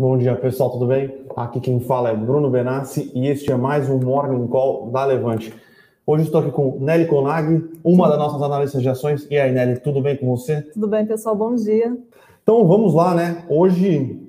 Bom dia, pessoal, tudo bem? Aqui quem fala é Bruno Benassi e este é mais um Morning Call da Levante. Hoje estou aqui com Nelly Conag, uma das nossas analistas de ações. E aí, Nelly, tudo bem com você? Tudo bem, pessoal, bom dia. Então vamos lá, né? Hoje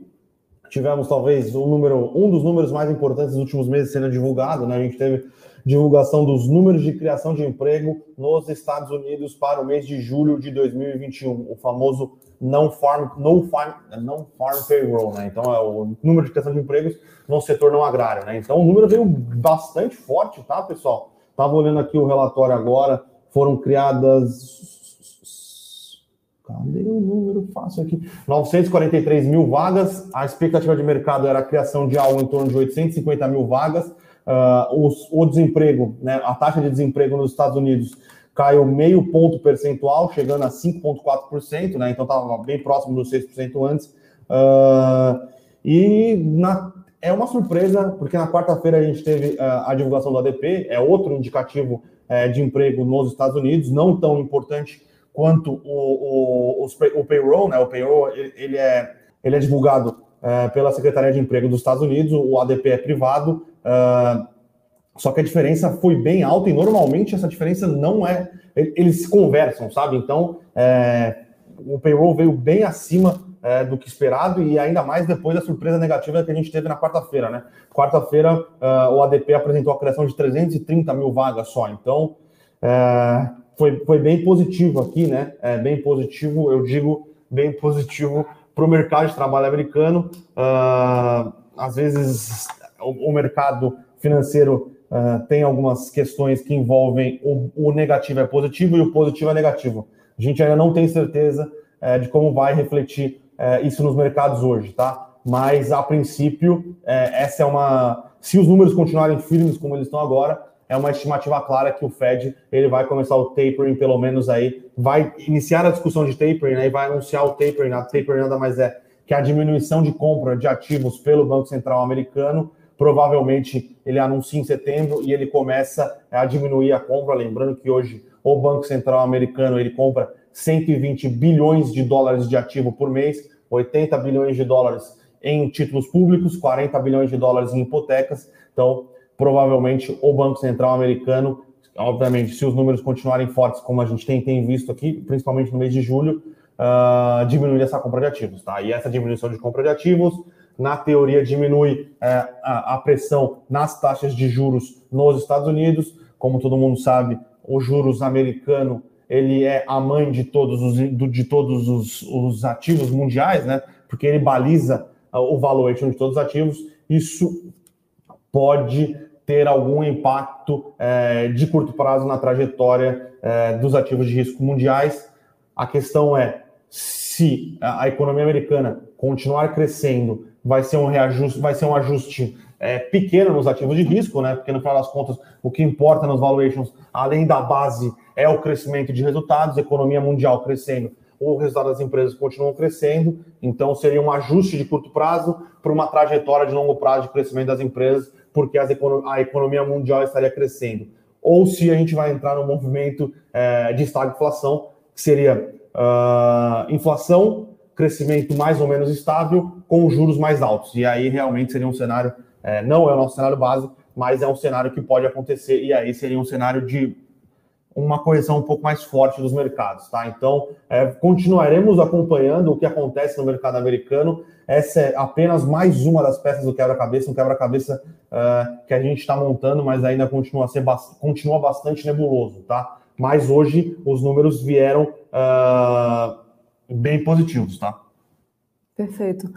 tivemos talvez um número, um dos números mais importantes dos últimos meses sendo divulgado, né? A gente teve divulgação dos números de criação de emprego nos Estados Unidos para o mês de julho de 2021, o famoso não farm, no farm, não farm payroll, né? Então é o número de criação de empregos no setor não agrário, né? Então o número veio bastante forte, tá, pessoal? Tava olhando aqui o relatório agora, foram criadas Cadê o número fácil aqui? 943 mil vagas. A expectativa de mercado era a criação de algo em torno de 850 mil vagas. Uh, o desemprego, né, a taxa de desemprego nos Estados Unidos caiu meio ponto percentual, chegando a 5,4%, né? Então estava bem próximo dos 6% antes. Uh, e na, é uma surpresa, porque na quarta-feira a gente teve uh, a divulgação do ADP, é outro indicativo uh, de emprego nos Estados Unidos, não tão importante quanto o, o, o, o payroll, né? O payroll ele é, ele é divulgado uh, pela Secretaria de Emprego dos Estados Unidos, o ADP é privado. Uh, só que a diferença foi bem alta e normalmente essa diferença não é. Eles se conversam, sabe? Então, é, o payroll veio bem acima é, do que esperado e ainda mais depois da surpresa negativa que a gente teve na quarta-feira, né? Quarta-feira, uh, o ADP apresentou a criação de 330 mil vagas só. Então, é, foi, foi bem positivo aqui, né? É, bem positivo, eu digo bem positivo para o mercado de trabalho americano. Uh, às vezes, o, mercado financeiro uh, tem algumas questões que envolvem o, o, negativo é positivo e o positivo é negativo. A gente ainda não tem certeza uh, de como vai refletir uh, isso nos mercados hoje, tá? Mas a princípio, essa é uma. Se os números continuarem firmes como eles estão agora, é uma estimativa clara que o Fed ele vai começar o tapering, pelo menos aí, vai iniciar a discussão de tapering, né, e vai anunciar o tapering. A tapering nada mais é que a diminuição de compra de ativos pelo Banco Central americano provavelmente ele anuncia em setembro e ele começa a diminuir a compra. Lembrando que hoje o Banco Central americano ele compra 120 bilhões de dólares de ativo por mês, 80 bilhões de dólares em títulos públicos, 40 bilhões de dólares em hipotecas. Então, provavelmente o Banco Central americano, obviamente, se os números continuarem fortes como a gente tem, tem visto aqui, principalmente no mês de julho, uh, diminuir essa compra de ativos, tá? E essa diminuição de compra de ativos na teoria, diminui é, a, a, pressão nas taxas de juros nos Estados Unidos. Como todo mundo sabe, o juros americano ele é a mãe de todos os, de todos os, os ativos mundiais, né? Porque ele baliza o valuation de todos os ativos. Isso pode ter algum impacto é, de curto prazo na trajetória é, dos ativos de risco mundiais. A questão é se a economia americana continuar crescendo vai ser um reajuste, vai ser um ajuste é, pequeno nos ativos de risco, né? Porque no final das contas, o que importa nos valuations, além da base, é o crescimento de resultados, economia mundial crescendo, o resultado das empresas continuam crescendo, então seria um ajuste de curto prazo para uma trajetória de longo prazo de crescimento das empresas, porque as a economia mundial estaria crescendo. Ou se a gente vai entrar no movimento é, de estagflação, que seria uh, inflação crescimento mais ou menos estável com juros mais altos. E aí realmente seria um cenário, é, não é o nosso cenário base, mas é um cenário que pode acontecer, e aí seria um cenário de uma correção um pouco mais forte dos mercados, tá? Então, é, continuaremos acompanhando o que acontece no mercado americano. Essa é apenas mais uma das peças do quebra-cabeça, um quebra-cabeça uh, que a gente está montando, mas ainda continua, a ser continua bastante nebuloso, tá? Mas hoje os números vieram uh, bem positivos, tá? Perfeito.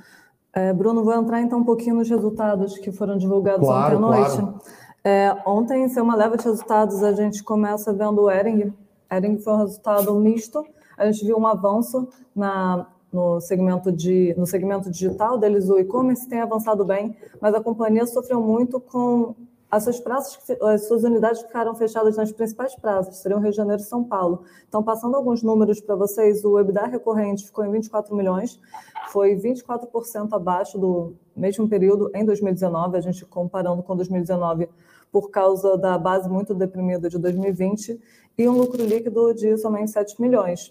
É, Bruno, vou entrar então um pouquinho nos resultados que foram divulgados claro, ontem à noite. Claro. É, ontem, ser uma leva de resultados, a gente começa vendo o Ering. Ering foi um resultado misto. A gente viu um avanço na, no, segmento de, no segmento digital deles, o e-commerce tem avançado bem, mas a companhia sofreu muito com as suas praças, as suas unidades ficaram fechadas nas principais praças, seriam Rio de Janeiro e São Paulo. Então, passando alguns números para vocês, o EBITDA recorrente ficou em 24 milhões, foi 24% abaixo do mesmo período em 2019, a gente comparando com 2019 por causa da base muito deprimida de 2020, e um lucro líquido de somente 7 milhões.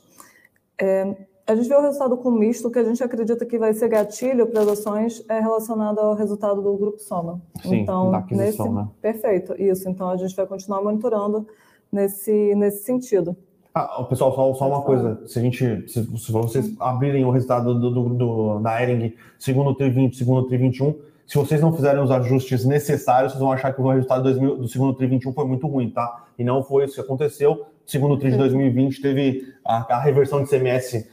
É, a gente vê o resultado com misto, que a gente acredita que vai ser gatilho para as ações é relacionado ao resultado do Grupo Soma. Sim, então, da aquisição, nesse... né? Perfeito, isso. Então, a gente vai continuar monitorando nesse, nesse sentido. Ah, pessoal, só, só uma coisa. Se a gente, se, se vocês abrirem o resultado do, do, do, da Ering segundo TRI 20, segundo TRI 21, se vocês não fizerem os ajustes necessários, vocês vão achar que o resultado 2000, do segundo TRI 21 foi muito ruim, tá? E não foi isso que aconteceu. Segundo TRI de 2020 teve a, a reversão de CMS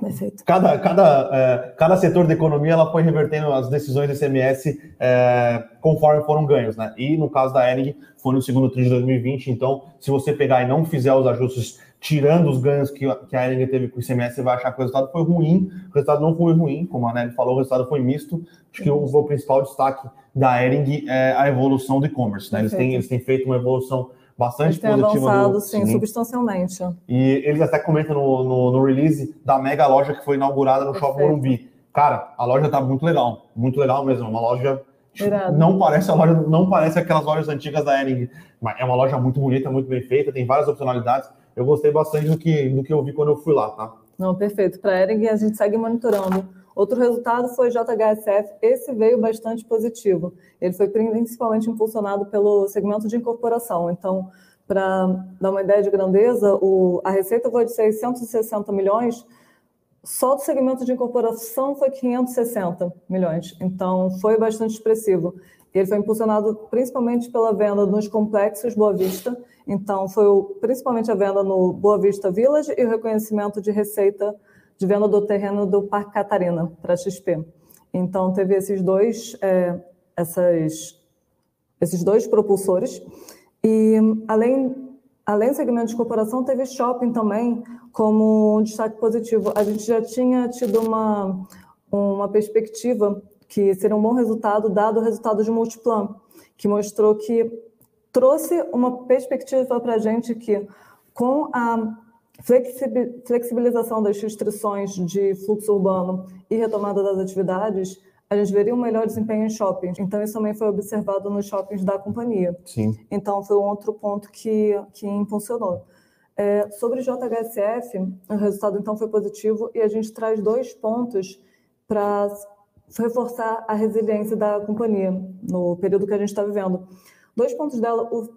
Perfeito. Cada, cada, é, cada setor da economia ela foi revertendo as decisões do ICMS é, conforme foram ganhos, né? E no caso da Ering foi no segundo trimestre de 2020. Então, se você pegar e não fizer os ajustes tirando os ganhos que, que a Ering teve com o ICMS, você vai achar que o resultado foi ruim. O resultado não foi ruim, como a Nelly falou, o resultado foi misto. Acho que o, o principal destaque da Ering é a evolução do e-commerce. Né? Eles, têm, eles têm feito uma evolução bastante Eles positiva. avançado, do, sim, sim, substancialmente. E eles até comentam no, no, no, release da mega loja que foi inaugurada no Perfeito. Shopping Morumbi. Cara, a loja tá muito legal, muito legal mesmo. Uma loja Irado. não parece a loja, não parece aquelas lojas antigas da Ering, mas é uma loja muito bonita, muito bem feita, tem várias opcionalidades. Eu gostei bastante do que, do que eu vi quando eu fui lá, tá? Não, perfeito. Para a Ering a gente segue monitorando. Outro resultado foi JHSF. Esse veio bastante positivo. Ele foi principalmente impulsionado pelo segmento de incorporação. Então, para dar uma ideia de grandeza, o, a receita foi de 660 milhões, só do segmento de incorporação foi 560 milhões. Então, foi bastante expressivo. Ele foi impulsionado principalmente pela venda nos complexos Boa Vista. Então, foi o, principalmente a venda no Boa Vista Village e o reconhecimento de receita de venda do terreno do Parque Catarina para XP. Então, teve esses dois, é, essas, esses dois propulsores. E, além, além do segmento de corporação, teve shopping também como um destaque positivo. A gente já tinha tido uma, uma perspectiva que seria um bom resultado, dado o resultado de Multiplan, que mostrou que trouxe uma perspectiva para a gente que, com a flexibilização das restrições de fluxo urbano e retomada das atividades, a gente veria um melhor desempenho em shoppings. Então, isso também foi observado nos shoppings da companhia. Sim. Então, foi um outro ponto que, que impulsionou. É, sobre JHSF, o resultado, então, foi positivo e a gente traz dois pontos para reforçar a resiliência da companhia no período que a gente está vivendo. Dois pontos dela. O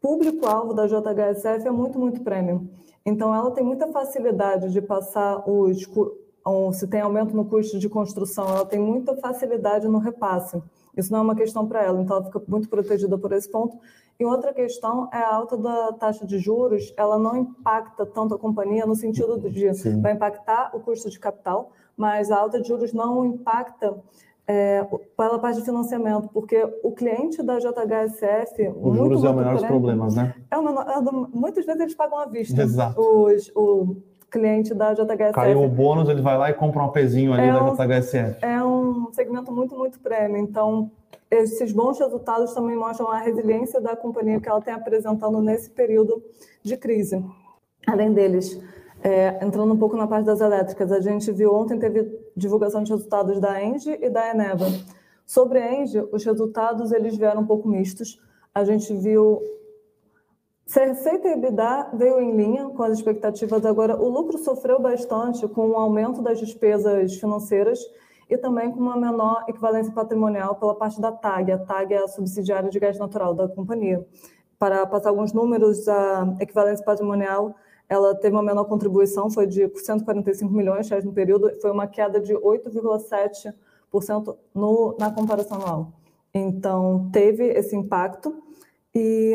público-alvo da JHSF é muito, muito premium. Então, ela tem muita facilidade de passar os. Se tem aumento no custo de construção, ela tem muita facilidade no repasse. Isso não é uma questão para ela, então ela fica muito protegida por esse ponto. E outra questão é a alta da taxa de juros, ela não impacta tanto a companhia no sentido de Sim. vai impactar o custo de capital, mas a alta de juros não impacta é, pela parte de financiamento, porque o cliente da JHSF. Os juros é o menor dos problemas, né? É o menor, é muitas vezes eles pagam à vista. Exato. Os, o cliente da JHSF. Caiu o bônus, ele vai lá e compra um apezinho ali é da um, JHSF. É um segmento muito, muito prêmio. Então, esses bons resultados também mostram a resiliência da companhia que ela tem apresentando nesse período de crise. Além deles, é, entrando um pouco na parte das elétricas, a gente viu ontem teve divulgação de resultados da Engie e da Eneva. Sobre a Engie, os resultados eles vieram um pouco mistos. A gente viu se a receita EBITDA veio em linha com as expectativas agora, o lucro sofreu bastante com o aumento das despesas financeiras e também com uma menor equivalência patrimonial pela parte da TAG. A TAG é a subsidiária de gás natural da companhia. Para passar alguns números, a equivalência patrimonial ela teve uma menor contribuição, foi de 145 milhões de reais no período, foi uma queda de 8,7% no, na comparação anual. Então, teve esse impacto. E,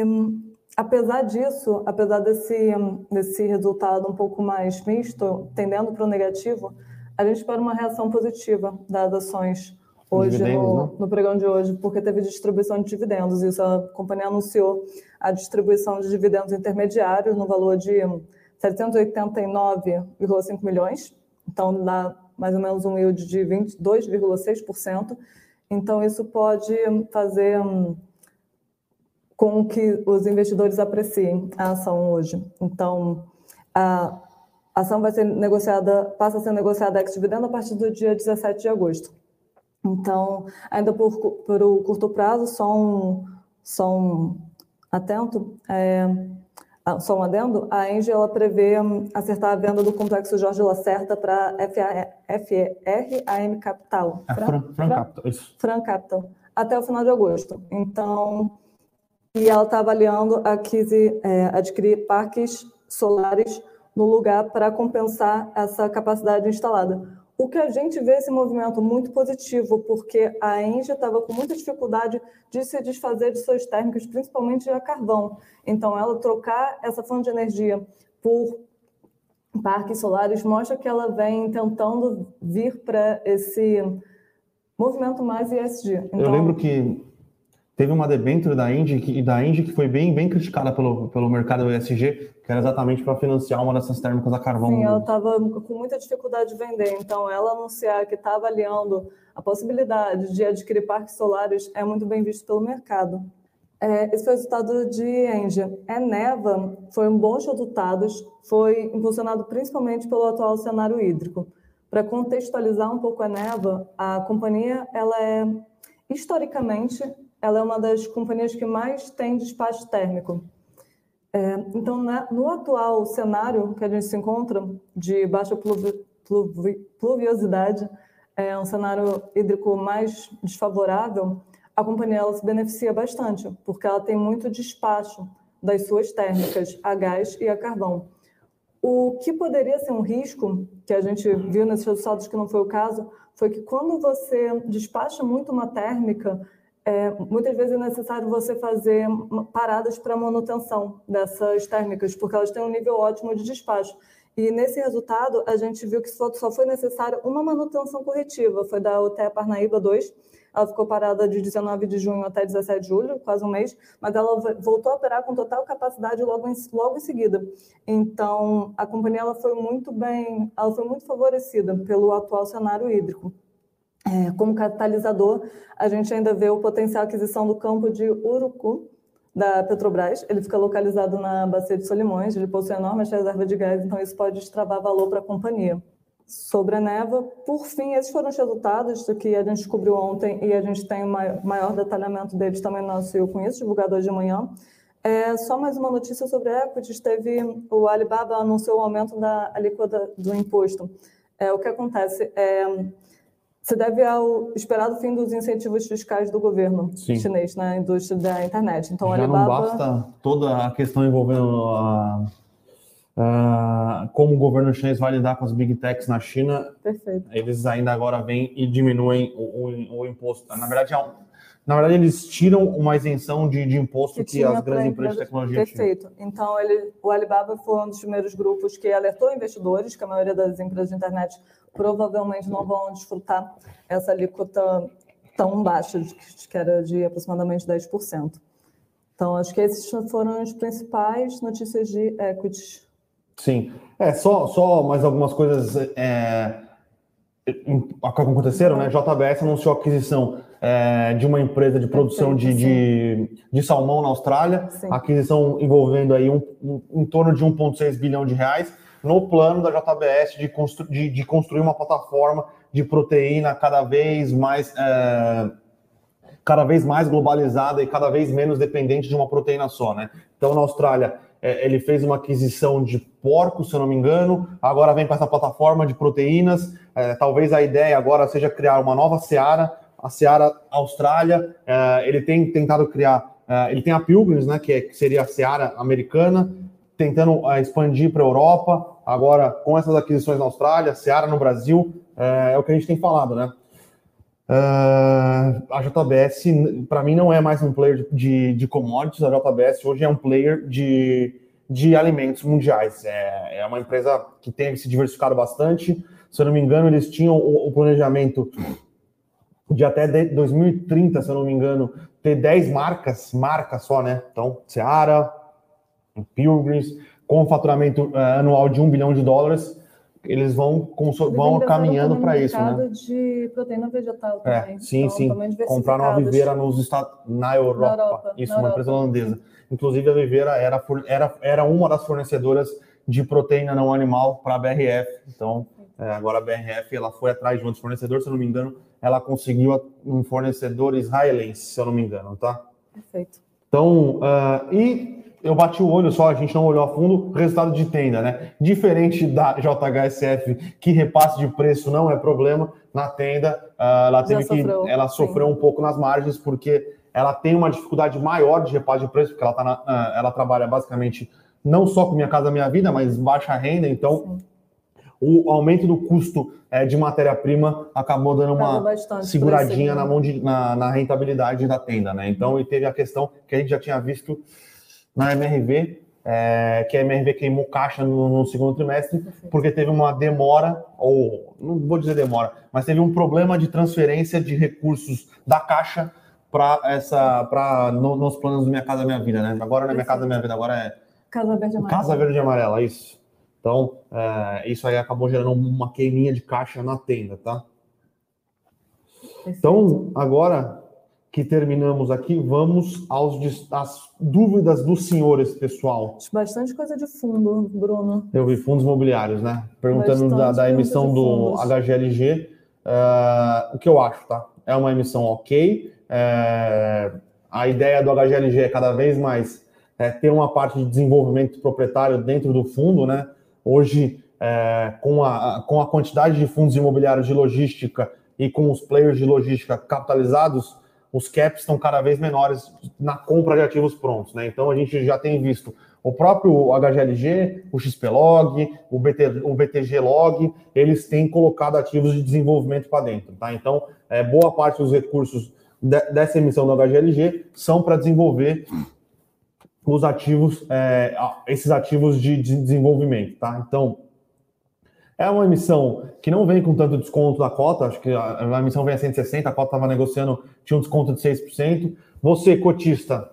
apesar disso, apesar desse, desse resultado um pouco mais misto, tendendo para o negativo, a gente espera uma reação positiva das ações hoje no, né? no pregão de hoje, porque teve distribuição de dividendos. Isso a companhia anunciou a distribuição de dividendos intermediários no valor de 789,5 milhões, então dá mais ou menos um yield de 22,6%. Então, isso pode fazer hum, com que os investidores apreciem a ação hoje. Então, a ação vai ser negociada, passa a ser negociada ex-dividendo a partir do dia 17 de agosto. Então, ainda por, por curto prazo, só um, só um atento, é, Ah, só um adendo, a Engie ela prevê hum, acertar a venda do complexo Jorge Lacerda para FRAM Capital. É, Fran, Fran, Fran Capital, isso. Fran Capital, até o final de agosto. Então, e ela está avaliando aquisi, é, adquirir parques solares no lugar para compensar essa capacidade instalada. O que a gente vê esse movimento muito positivo, porque a Engie estava com muita dificuldade de se desfazer de suas térmicas, principalmente a carvão. Então, ela trocar essa fonte de energia por parques solares mostra que ela vem tentando vir para esse movimento mais ESG. Então, Eu lembro que teve uma debênture da Indy que, da Indy que foi bem, bem criticada pelo, pelo mercado ESG, que era exatamente para financiar uma dessas térmicas a carvão. Sim, ela estava com muita dificuldade de vender, então ela anunciar que está avaliando a possibilidade de adquirir parques solares é muito bem visto pelo mercado. É, esse foi o resultado de Engie. Eneva foi um bons resultados, foi impulsionado principalmente pelo atual cenário hídrico. Para contextualizar um pouco a Eneva, a companhia ela é historicamente ela é uma das companhias que mais tem despacho térmico. É, então, na, no atual cenário que a gente se encontra, de baixa pluvi, pluvi, pluviosidade, é um cenário hídrico mais desfavorável, a companhia ela se beneficia bastante, porque ela tem muito despacho das suas térmicas a gás e a carvão. O que poderia ser um risco, que a gente viu nesses resultados que não foi o caso, foi que quando você despacha muito uma térmica, é, muitas vezes é necessário você fazer paradas para manutenção dessas térmicas, porque elas têm um nível ótimo de despacho. E nesse resultado, a gente viu que só, só foi necessária uma manutenção corretiva, foi da UTE Parnaíba 2. Ela ficou parada de 19 de junho até 17 de julho, quase um mês, mas ela voltou a operar com total capacidade logo em, logo em seguida. Então, a companhia ela foi muito bem, ela foi muito favorecida pelo atual cenário hídrico. É, como catalisador, a gente ainda vê o potencial aquisição do campo de Urucu, da Petrobras. Ele fica localizado na Bacia de Solimões, ele possui enormes reservas de gás, então isso pode destravar valor para a companhia. Sobre a Neva, por fim, esses foram os resultados do que a gente descobriu ontem e a gente tem um maior detalhamento deles também no nosso Eu Conheço, divulgado hoje de manhã. É, só mais uma notícia sobre equities, teve o Alibaba anunciou o aumento da alíquota do imposto. É, o que acontece é se deve ao esperado fim dos incentivos fiscais do governo Sim. chinês na indústria da internet. Então, Já Alibaba... não basta toda a questão envolvendo a, a, como o governo chinês vai lidar com as big techs na China. Perfeito. Eles ainda agora vêm e diminuem o, o, o imposto. Na verdade, é na verdade, eles tiram uma isenção de, de imposto que, que as grandes empresas de tecnologia Perfeito. Tinham. Então, ele, o Alibaba foi um dos primeiros grupos que alertou investidores que a maioria das empresas de internet provavelmente não vão desfrutar essa alíquota tão baixa, que era de aproximadamente 10%. Então, acho que esses foram as principais notícias de equities. Sim. É, só, só mais algumas coisas é, aconteceram, né? JBS anunciou a aquisição é, de uma empresa de produção de, de, de, salmão na Austrália, sim. aquisição envolvendo aí um, um, em torno de 1,6 bilhão de reais, no plano da JBS de, constru, de, de, construir uma plataforma de proteína cada vez mais é, cada vez mais globalizada e cada vez menos dependente de uma proteína só, né? Então, na Austrália, é, ele fez uma aquisição de porcos, se eu não me engano, agora vem para essa plataforma de proteínas. É, talvez a ideia agora seja criar uma nova seara a Seara Austrália, é, ele tem tentado criar, é, ele tem a Pilgrims, né, que, é, que seria a Seara americana, tentando é, expandir para a Europa, agora com essas aquisições na Austrália, Seara no Brasil, é, é, o que a gente tem falado, né? a JBS, para mim, não é mais um player de, de commodities, a JBS hoje é um player de, de alimentos mundiais. É, é uma empresa que tem se diversificado bastante. Se eu não me engano, eles tinham o, o planejamento de até 2030, se eu não me engano, ter 10 marcas, marcas só, né? Então, Seara, Pilgrims, com um faturamento uh, anual de um bilhão de dólares, eles vão, vão caminhando para isso, né? de proteína vegetal é, também. É, sim, então, sim. Compraram a Viveira nos Estados, na Europa. Na Europa isso, na uma Europa. empresa holandesa. Inclusive, a Viveira era, era, era uma das fornecedoras de proteína não animal para a BRF. Então, é, agora a BRF ela foi atrás de um dos fornecedores, se eu não me engano, ela conseguiu um fornecedor israelense, se eu não me engano, tá? Perfeito. Então, uh, e eu bati o olho só, a gente não olhou a fundo, resultado de tenda, né? Diferente da JHSF, que repasse de preço não é problema, na tenda uh, ela teve que ela sofreu sim. um pouco nas margens porque ela tem uma dificuldade maior de repasse de preço, porque ela, tá na, uh, ela trabalha basicamente não só com Minha Casa Minha Vida, mas baixa renda, então sim. O aumento do custo é, de matéria-prima acabou dando uma seguradinha na mão de, na, na rentabilidade da tenda, né? Então, e teve a questão que a gente já tinha visto na MRV, é, que a MRV queimou caixa no, no, segundo trimestre, porque teve uma demora, ou não vou dizer demora, mas teve um problema de transferência de recursos da caixa para essa para no, nos planos do Minha Casa Minha Vida, né? Agora não é Minha Casa Minha Vida, agora é Casa Verde Amarela. Casa Verde Amarela, isso. Então, é, isso aí acabou gerando uma queiminha de caixa na tenda, tá? Então, agora que terminamos aqui, vamos aos, às dúvidas dos senhores, pessoal. Bastante coisa de fundo, Bruno. Eu vi fundos imobiliários, né? Perguntando da, da, emissão do HGLG. Uh, eh, o que eu acho, tá? É uma emissão ok. É, a ideia do HGLG é cada vez mais é, ter uma parte de desenvolvimento proprietário dentro do fundo, né? Hoje, é, com, a, com a quantidade de fundos imobiliários de logística e com os players de logística capitalizados, os caps estão cada vez menores na compra de ativos prontos, né? Então a gente já tem visto o próprio HGLG, o XPlog, o, BT, o BTG Log, eles têm colocado ativos de desenvolvimento para dentro, tá? Então, é, boa parte dos recursos de, dessa emissão do HGLG são para desenvolver os ativos, é, esses ativos de, de desenvolvimento, tá? Então, é uma emissão que não vem com tanto desconto da cota, acho que a, emissão vem a 160, a cota estava negociando, tinha um desconto de 6%. Você, cotista,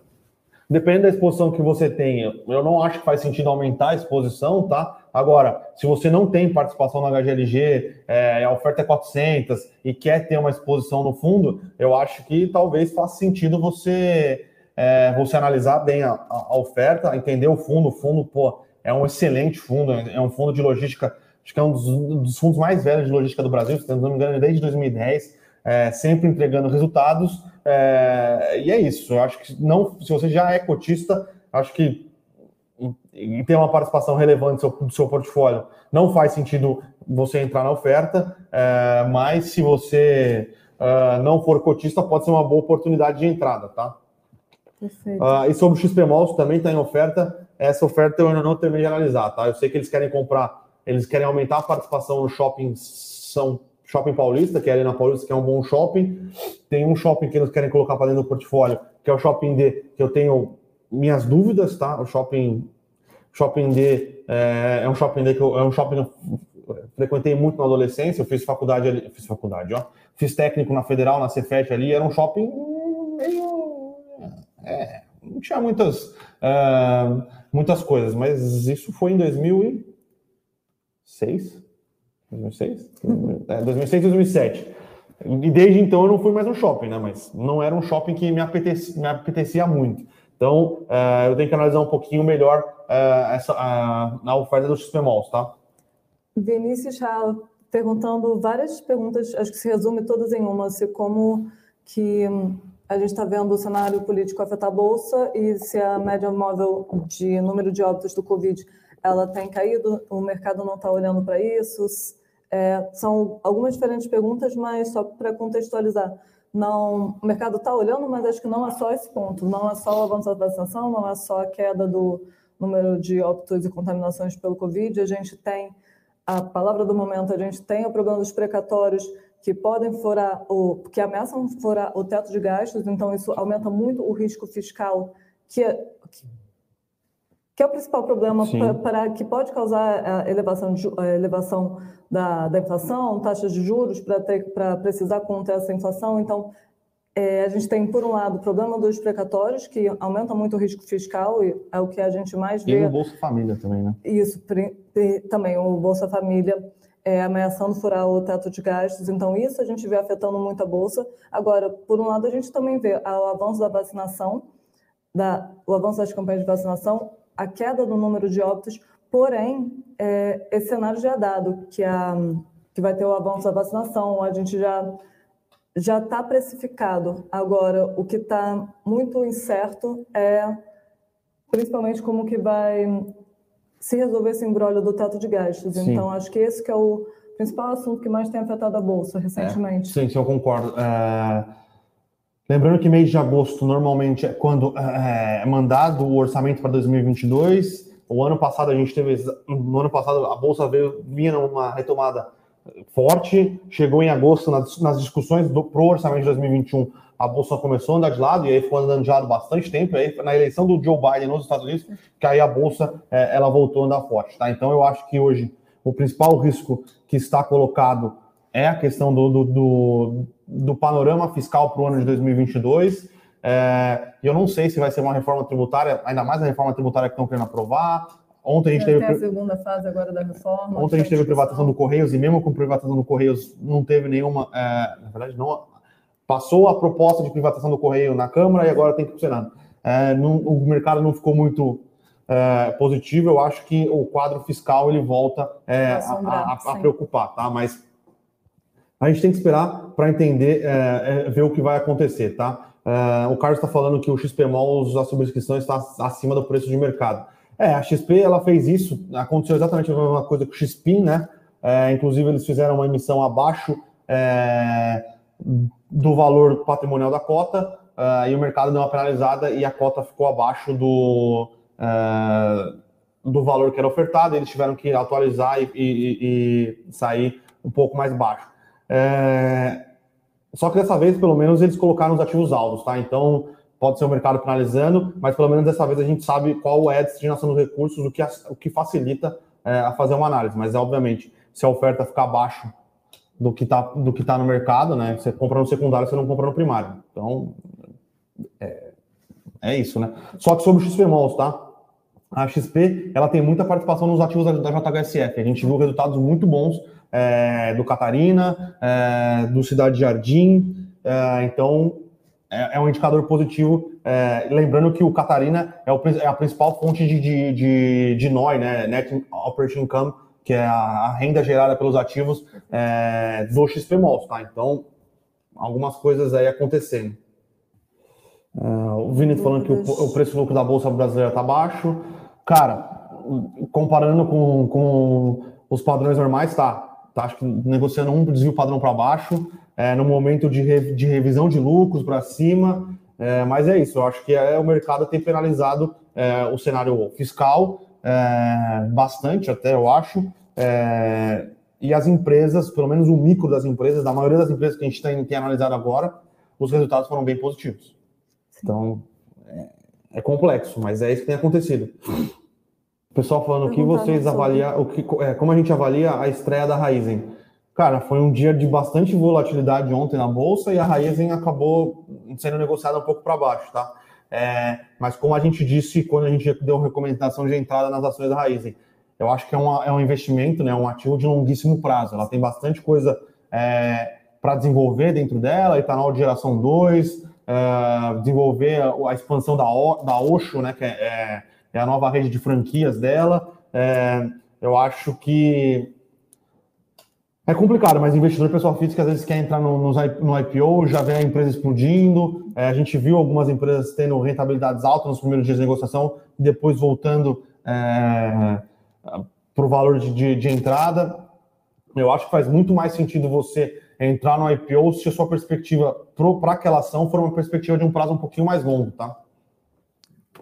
depende da exposição que você tenha, eu não acho que faz sentido aumentar a exposição, tá? Agora, se você não tem participação na HGLG, é, a oferta é 400 e quer ter uma exposição no fundo, eu acho que talvez faça sentido você, é, você analisar bem a, a, oferta, entender o fundo. O fundo, pô, é um excelente fundo, é um fundo de logística acho que é um dos, dos, fundos mais velhos de logística do Brasil, se não me engano, desde 2010, é, sempre entregando resultados. É, e é isso. Eu acho que não, se você já é cotista, acho que e tem uma participação relevante do seu, do seu portfólio, não faz sentido você entrar na oferta, é, mas se você uh, não for cotista, pode ser uma boa oportunidade de entrada, tá? Uh, e sobre o XP Malls também está em oferta. Essa oferta eu ainda não terminei de analisar, tá? Eu sei que eles querem comprar eles querem aumentar a participação no shopping São Shopping Paulista, que é ali na Paulista, que é um bom shopping. Tem um shopping que eles querem colocar para dentro do portfólio, que é o Shopping D, que eu tenho minhas dúvidas, tá? O Shopping Shopping D é, é um shopping D que eu, é um shopping que eu frequentei muito na adolescência. Eu fiz faculdade ali, fiz faculdade, ó. Fiz técnico na Federal, na Cefet ali. Era um shopping é, não tinha muitas uh, muitas coisas, mas isso foi em 2000 e 2006? 2006? É, 2006, 2007. E desde então eu não fui mais no shopping, né? Mas não era um shopping que me apetecia, me apetecia muito. Então uh, eu tenho que analisar um pouquinho melhor uh, essa, uh, a oferta do XP Malls, tá? Vinícius já perguntando várias perguntas, acho que se resume todas em uma, se como que hum, a gente está vendo o cenário político afetar a Bolsa e se a média móvel de número de óbitos do Covid ela tem caído, o mercado não está olhando para isso. É, são algumas diferentes perguntas, mas só para contextualizar. Não, o mercado está olhando, mas acho que não é só esse ponto. Não é só o avanço da vacinação, não é só a queda do número de óbitos e contaminações pelo Covid. A gente tem, a palavra do momento, a gente tem o problema dos precatórios que podem furar, o, que ameaçam furar o teto de gastos, então isso aumenta muito o risco fiscal que, que que é o principal problema para que pode causar a elevação, de, a elevação da, da inflação, taxas de juros para precisar conter essa inflação. Então, é, a gente tem, por um lado, o problema dos precatórios, que aumenta muito o risco fiscal, e é o que a gente mais vê. E o Bolsa Família também, né? Isso, também o Bolsa Família é, ameaçando furar o teto de gastos. Então, isso a gente vê afetando muito a Bolsa. Agora, por um lado, a gente também vê o avanço da vacinação, da, o avanço das campanhas de vacinação a queda do número de óbitos, porém, é, esse cenário já é dado, que, a, que vai ter o avanço da vacinação, a gente já já está precificado. Agora, o que está muito incerto é principalmente como que vai se resolver esse embrólio do teto de gastos. Sim. Então, acho que esse que é o principal assunto que mais tem afetado a Bolsa recentemente. É, sim, sim, eu concordo. É... Lembrando que mês de agosto normalmente é quando é, é mandado o orçamento para 2022. O ano passado a gente teve, no ano passado a bolsa veio vinha numa retomada forte, chegou em agosto nas, nas discussões do pro orçamento de 2021 a bolsa começou a andar de lado e aí ficou andando de lado bastante tempo. E aí, na eleição do Joe Biden nos Estados Unidos, que aí a bolsa é, ela voltou a andar forte. Tá? Então eu acho que hoje o principal risco que está colocado é a questão do, do, do, do panorama fiscal para o ano de 2022. É, eu não sei se vai ser uma reforma tributária, ainda mais a reforma tributária que estão querendo aprovar. Ontem a gente teve a segunda fase agora da reforma. Ontem a gente teve privatização do Correios e mesmo com privatização do Correios não teve nenhuma, é, na verdade não Passou a proposta de privatização do Correio na Câmara e agora tem que ir para o Senado. É, não, o mercado não ficou muito é, positivo. Eu acho que o quadro fiscal ele volta é, a, a, a, preocupar, tá? Mas a gente tem que esperar para entender, é, é, ver o que vai acontecer, tá? É, o Carlos está falando que o XPMOL, a subscrição está acima do preço de mercado. É, a XP ela fez isso, aconteceu exatamente a mesma coisa com o XPIN, né? inclusive eles fizeram uma emissão abaixo do valor patrimonial da cota, uh, e o mercado deu uma penalizada e a cota ficou abaixo do, uh, do valor que era ofertado, eles tiveram que atualizar e, e, e sair um pouco mais baixo. É, só que dessa vez, pelo menos, eles colocaram os ativos alvos, tá? Então, pode ser o mercado penalizando, mas pelo menos dessa vez a gente sabe qual é a destinação dos recursos, o que, o que facilita é, a fazer uma análise. Mas, obviamente, se a oferta ficar abaixo do que está do que tá no mercado, né? Você compra no secundário, você não compra no primário. Então, é, é isso, né? Só que sobre o XPMOLs, tá? A XP, ela tem muita participação nos ativos da, da JHSF. A gente viu resultados muito bons é, do Catarina, é, do Cidade Jardim. É, então, é, é, um indicador positivo. É, lembrando que o Catarina é, o, é, a principal fonte de, de, de, de NOI, né? Net Operating Income que é a, renda gerada pelos ativos é, do XPMOL, tá? Então, algumas coisas aí acontecendo. Uh, o Vini falando que o, o preço lucro da Bolsa Brasileira está baixo. Cara, comparando com, com os padrões normais, tá. Tá, acho que negociando um desvio padrão para baixo, é, no momento de, re, de revisão de lucros para cima. É, mas é isso, eu acho que é, o mercado tem penalizado é, o cenário fiscal é, bastante, até eu acho. É, e as empresas, pelo menos o micro das empresas, da maioria das empresas que a gente tem, tem analisado agora, os resultados foram bem positivos. Então, é, é, complexo, mas é isso que tem acontecido. O pessoal falando o que vocês avaliam, o que, é, como a gente avalia a estreia da Raizen. Cara, foi um dia de bastante volatilidade ontem na bolsa e a Raizen acabou sendo negociada um pouco para baixo, tá? É, mas como a gente disse quando a gente deu recomendação de entrada nas ações da Raizen, eu acho que é, uma, é um investimento, né, um ativo de longuíssimo prazo. Ela tem bastante coisa é, para desenvolver dentro dela, etanol de geração 2, é, desenvolver a, expansão da, o, da Osho, né, que é, é, é a nova rede de franquias dela. Eu acho que é complicado, mas investidor pessoa física às vezes quer entrar no, no IPO, já vê a empresa explodindo. É, a gente viu algumas empresas tendo rentabilidades altas nos primeiros dias de negociação, depois voltando é, para o valor de, de, de, entrada. Eu acho que faz muito mais sentido você entrar no IPO se a sua perspectiva para aquela ação for uma perspectiva de um prazo um pouquinho mais longo, tá?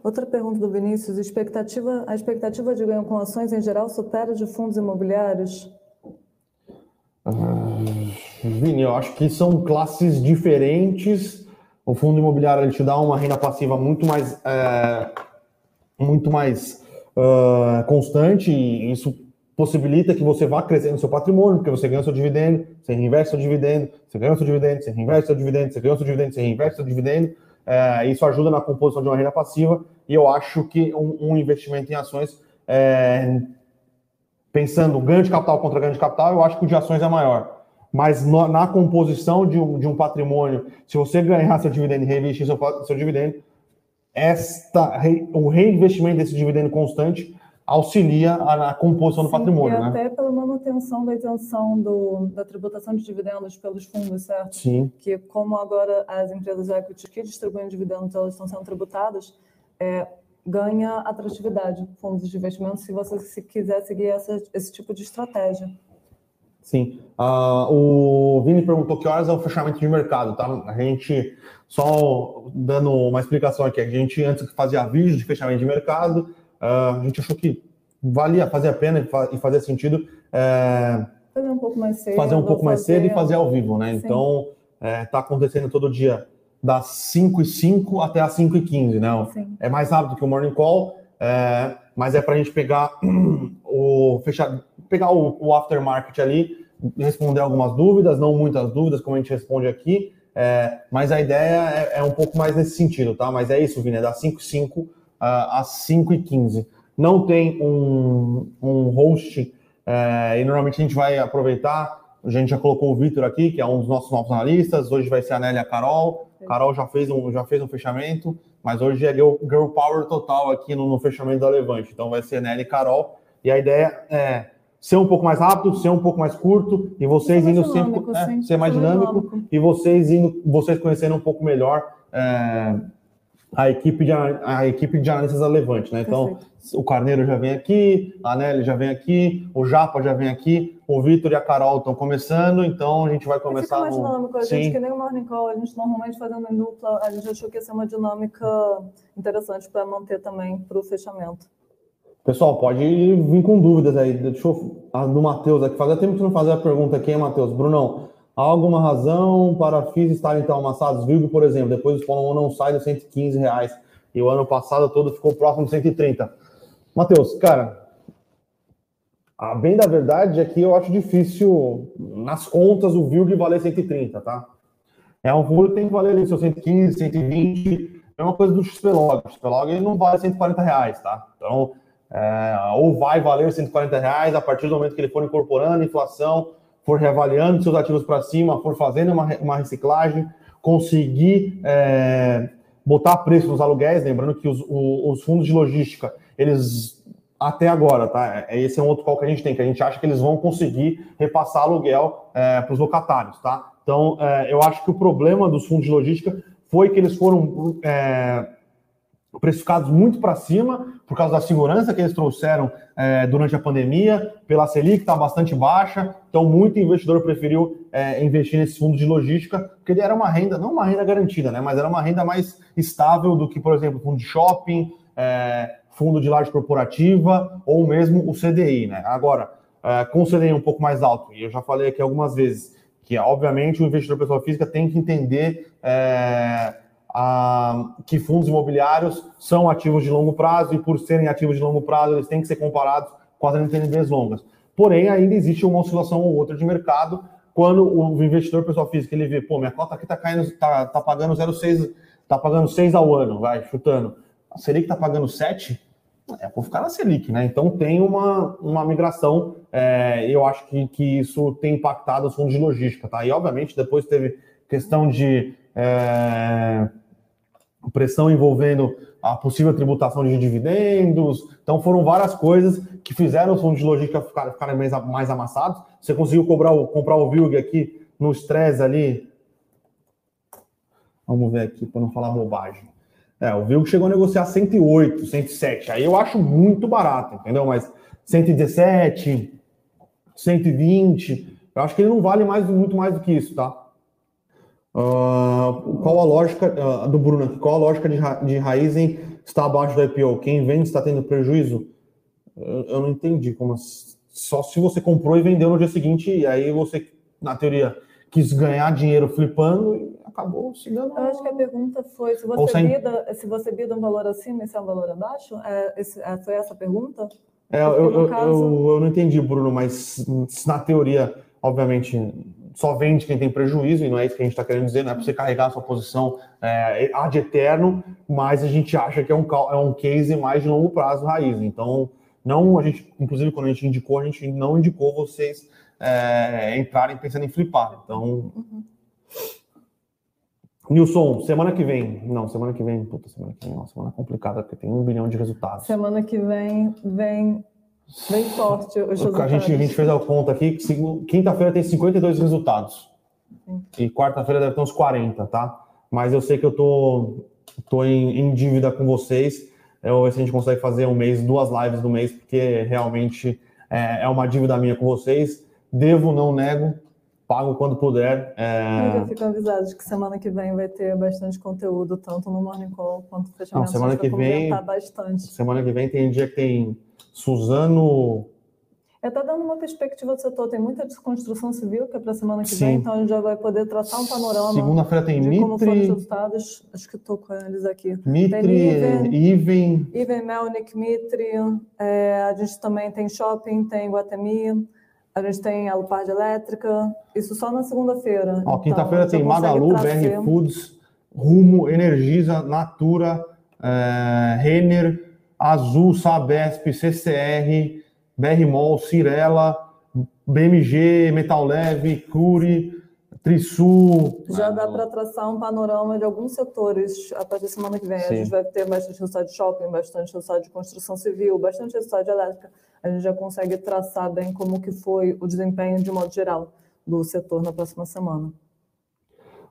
Outra pergunta do Vinícius: expectativa, a expectativa de ganho com ações em geral supera de fundos imobiliários? Vini, eu acho que são classes diferentes. O fundo imobiliário ele te dá uma renda passiva muito mais, é, muito mais uh, constante e isso possibilita que você vá crescendo seu patrimônio, porque você ganha seu dividendo, você reinveste seu dividendo, você ganha seu dividendo, você reinveste seu dividendo, você ganha seu dividendo, você reinveste seu dividendo. É, isso ajuda na composição de uma renda passiva e eu acho que um, um investimento em ações é, pensando ganho de capital contra ganho de capital, eu acho que o de ações é maior. Mas no, na composição de um, de um patrimônio, se você ganhar seu dividendo e reinvestir seu, seu dividendo, esta, o reinvestimento desse dividendo constante auxilia a, a composição Sim, do patrimônio. E né? até pela manutenção da isenção do, da tributação de dividendos pelos fundos, certo? Sim. Que como agora as empresas equity que distribuem dividendos elas estão sendo tributadas, é, ganha atratividade, fundos de investimento, se você se quiser seguir essa, esse tipo de estratégia. Sim. Uh, o Vini perguntou que horas é o fechamento de mercado, tá? A gente, só dando uma explicação aqui, a gente antes fazia vídeo de fechamento de mercado, uh, a gente achou que valia, fazia a pena e fazia sentido é, fazer um pouco mais cedo, fazer um pouco mais cedo e fazer ao vivo, né? Sim. Então, é, tá acontecendo todo dia das 5 e 5 até as 5 e 15, né? Sim. É mais rápido que o Morning Call, é, mas é para a gente pegar o fechar, pegar o, o aftermarket ali, responder algumas dúvidas, não muitas dúvidas, como a gente responde aqui, é, mas a ideia é, é, um pouco mais nesse sentido, tá? Mas é isso, Vini, é das 5 e 5 uh, às 5 e 15. Não tem um, um host, é, e normalmente a gente vai aproveitar a gente já colocou o Vitor aqui, que é um dos nossos novos analistas. Hoje vai ser a Nélia Carol. Carol já fez um, já fez um fechamento, mas hoje é girl, girl power total aqui no, no, fechamento da Levante. Então vai ser Nélia e Carol. E a ideia é ser um pouco mais rápido, ser um pouco mais curto e vocês indo sempre é, ser mais dinâmico, dinâmico, e vocês indo, vocês conhecendo um pouco melhor é, a equipe de, a equipe de analistas da Levante, né? Então, Perfeito. o Carneiro já vem aqui, a Nelly já vem aqui, o Japa já vem aqui, o Vitor e a Carol estão começando, então a gente vai começar. Fica mais no... dinâmico, a gente, Sim. que nem o Morning Call, a gente normalmente fazendo em dupla, a gente achou que ia ser uma dinâmica interessante para manter também para o fechamento. Pessoal, pode vir com dúvidas aí. Deixa eu. A do Matheus aqui. Fazia tempo que não fazer a pergunta aqui, hein, Matheus? Brunão, Há alguma razão para FIIs estarem tão amassados? Vilg, por exemplo, depois o follow não sai dos 115 reais e o ano passado todo ficou próximo de 130. Matheus, cara, a bem da verdade é que eu acho difícil, nas contas, o Vilg valer 130, tá? É um fundo que tem que valer ali seus 115, 120, é uma coisa do XPlog. O XPlog não vale 140 reais, tá? Então, é, ou vai valer 140 reais a partir do momento que ele for incorporando inflação for reavaliando seus ativos para cima, for fazendo uma, uma reciclagem, conseguir é, botar preço nos aluguéis, lembrando que os, os, fundos de logística, eles até agora, tá? É, esse é um outro call que a gente tem, que a gente acha que eles vão conseguir repassar aluguel é, para os locatários, tá? Então, é, eu acho que o problema dos fundos de logística foi que eles foram é, precificados muito para cima, por causa da segurança que eles trouxeram é, durante a pandemia, pela Selic, que está bastante baixa. Então, muito investidor preferiu é, investir nesse fundo de logística, porque ele era uma renda, não uma renda garantida, né? Mas era uma renda mais estável do que, por exemplo, fundo de shopping, é, fundo de laje corporativa ou mesmo o CDI, né? Agora, é, com o CDI um pouco mais alto, e eu já falei aqui algumas vezes, que obviamente o investidor pessoa física tem que entender que fundos imobiliários são ativos de longo prazo e, por serem ativos de longo prazo, eles têm que ser comparados com as NTNBs longas. Porém, ainda existe uma oscilação ou outra de mercado quando o investidor pessoal físico ele vê, pô, minha cota aqui está caindo, tá, tá pagando 0,6, tá pagando 6 ao ano, vai, chutando. A Selic está pagando 7, é, vou ficar na Selic, né? Então tem uma, uma migração, é, eu acho que, que isso tem impactado os fundos de logística, tá? E obviamente depois teve questão de é, pressão envolvendo a possível tributação de dividendos. Então foram várias coisas que fizeram os fundos de logística ficarem, ficarem mais, mais amassados. Você conseguiu cobrar o, comprar o VILG aqui no stress ali. Vamos ver aqui para não falar bobagem. É, o VILG chegou a negociar 108, 107. Aí eu acho muito barato, entendeu? Mas 117, 120, eu acho que ele não vale mais muito mais do que isso, tá? Uh, qual a lógica uh, do Bruno aqui? Qual a lógica de, ra de Raizen está abaixo do IPO? Quem vende está tendo prejuízo? Eu, eu, não entendi como só se você comprou e vendeu no dia seguinte e aí você na teoria quis ganhar dinheiro flipando e acabou se dando. Eu acho que a pergunta foi se você sem... bida, se você bida um valor acima, esse é um valor abaixo. É, esse, é, foi essa a pergunta? É, eu, eu, caso... eu, eu não entendi, Bruno, mas na teoria, obviamente só vende quem tem prejuízo, e não é isso que a gente está querendo dizer, não é para você carregar a sua posição é, ad eterno, mas a gente acha que é um, é um case mais de longo prazo raiz. Então, não a gente, inclusive quando a gente indicou, a gente não indicou vocês é, entrarem pensando em flipar. Então. Uhum. Nilson, semana que vem. Não, semana que vem. Puta, semana que vem uma semana complicada, porque tem um bilhão de resultados. Semana que vem vem Bem forte os resultados. A gente, a gente fez a conta aqui que quinta-feira tem 52 resultados. Sim. E quarta-feira deve ter uns 40, tá? Mas eu sei que eu tô, tô em, em dívida com vocês. eu ver se a gente consegue fazer um mês, duas lives do mês, porque realmente é, é uma dívida minha com vocês. Devo, não nego, pago quando puder. É... Eu fico avisado de que semana que vem vai ter bastante conteúdo, tanto no Morning Call quanto no fechamento. Não, semana que vem. Bastante. Semana que vem tem dia que tem Suzano está dando uma perspectiva do setor. Tem muita desconstrução civil que é para a semana que Sim. vem, então a gente já vai poder tratar um panorama. Segunda-feira tem de Mitre. Como foram os resultados. Acho que estou com eles aqui. Mitre, Iven. Iven, Melnik, Mitre. É, a gente também tem shopping, tem Guatemi. A gente tem a Lupard Elétrica. Isso só na segunda-feira. Então, Quinta-feira tem Magalu, trazer. BR Foods, Rumo, Energisa, Natura, é, Renner, Azul, Sabesp, CCR. BRMOL, Cirela, BMG, Metal Leve, Curi, Trisul. Já dá para traçar um panorama de alguns setores a partir da semana que vem. Sim. A gente vai ter bastante resultado de shopping, bastante resultado de construção civil, bastante resultado de elétrica. A gente já consegue traçar bem como que foi o desempenho de modo geral do setor na próxima semana.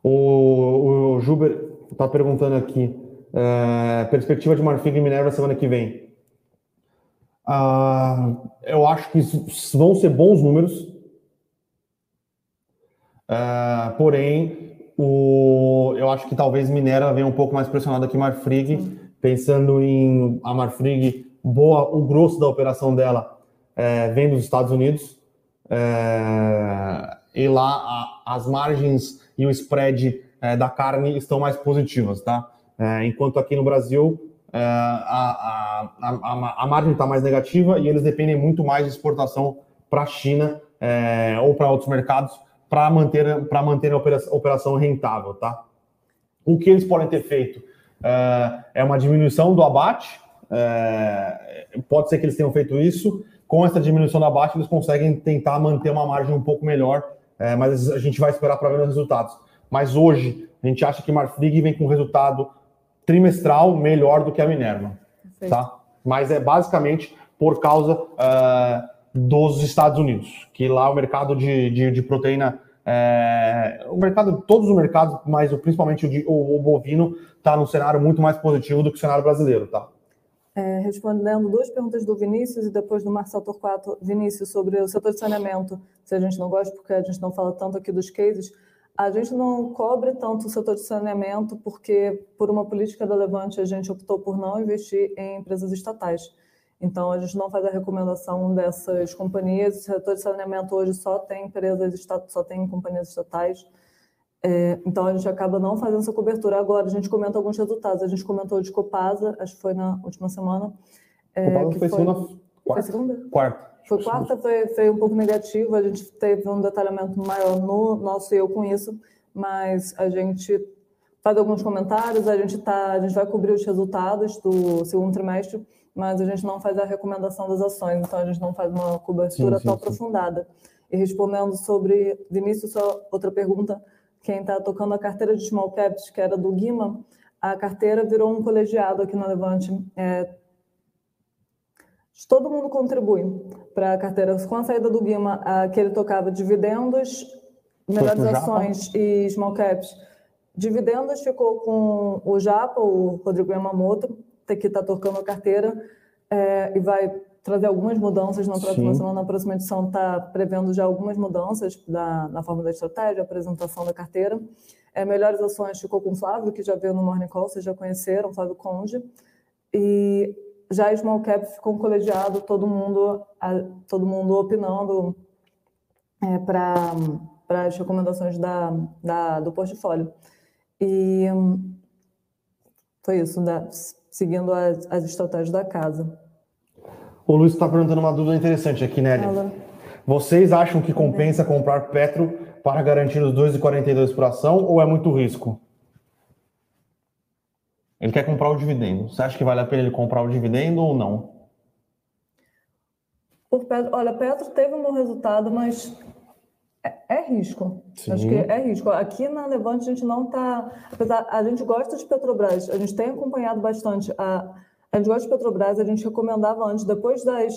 O, o Juber está perguntando aqui, é, perspectiva de Marfrig e Minerva semana que vem. Uh, eu acho que vão ser bons números. Uh, porém, o, eu acho que talvez Minera venha um pouco mais pressionada que Marfrig, pensando em a Marfrig, boa, o grosso da operação dela é, vem dos Estados Unidos. É, e lá a, as margens e o spread é, da carne estão mais positivas, tá? É, enquanto aqui no Brasil é, a, a, a, margem está mais negativa e eles dependem muito mais de exportação para a China é, ou para outros mercados para manter, para manter a operação, operação rentável, tá? O que eles podem ter feito é uma diminuição do abate, é, pode ser que eles tenham feito isso. Com essa diminuição do abate, eles conseguem tentar manter uma margem um pouco melhor, é, mas a gente vai esperar para ver os resultados. Mas hoje, a gente acha que Marfrig vem com resultado trimestral melhor do que a Minerva. Tá? Mas é basicamente por causa uh, dos Estados Unidos, que lá o mercado de, de, de proteína, é, o mercado, todos os mercados, mas principalmente o, de, o, o bovino, está num cenário muito mais positivo do que o cenário brasileiro. Tá? É, respondendo duas perguntas do Vinícius e depois do Marcelo Torquato. Vinícius, sobre o setor de saneamento, se a gente não gosta, porque a gente não fala tanto aqui dos cases, a gente não cobre tanto o setor de saneamento porque, por uma política da Levante, a gente optou por não investir em empresas estatais. Então, a gente não faz a recomendação dessas companhias. O setor de saneamento hoje só tem empresas, só tem companhias estatais. É, então, a gente acaba não fazendo essa cobertura. Agora, a gente comenta alguns resultados. A gente comentou de Copasa, acho que foi na última semana. É, Copasa foi, foi segunda? Quarta. Foi segunda? Quarta. Foi quarta, foi, foi um pouco negativo, a gente teve um detalhamento maior no nosso eu com isso, mas a gente faz alguns comentários, a gente, tá, a gente vai cobrir os resultados do segundo trimestre, mas a gente não faz a recomendação das ações, então a gente não faz uma cobertura sim, sim, tão sim. aprofundada. E respondendo sobre, Vinícius, só outra pergunta, quem está tocando a carteira de small caps, que era do Guima, a carteira virou um colegiado aqui na Levante. É, todo mundo contribui para a carteira. Com a saída do Guima, que ele tocava dividendos, melhores ações e small caps, dividendos ficou com o Japa, o Rodrigo Yamamoto, que está tocando a carteira, é, e vai trazer algumas mudanças na próxima Sim. semana. Na próxima edição está prevendo já algumas mudanças da, na forma da estratégia, apresentação da carteira. É, melhores ações ficou com o Flávio, que já veio no Morning Call, vocês já conheceram, Flávio Conde. E já Small Cap ficou um colegiado, todo mundo, todo mundo opinando é, para as recomendações da, da, do portfólio. E foi isso, seguindo as, as estratégias da casa. O Luiz está perguntando uma dúvida interessante aqui, Nelly. Vocês acham que compensa comprar Petro para garantir os 2,42 por ação ou é muito risco? Ele quer comprar o dividendo. Você acha que vale a pena ele comprar o dividendo ou não? Petro, olha, Petro teve um bom resultado, mas é, é risco. Sim. Acho que é risco. Aqui na Levante a gente não está. Apesar, a gente gosta de Petrobras, a gente tem acompanhado bastante. A, a gente gosta de Petrobras, a gente recomendava antes, depois das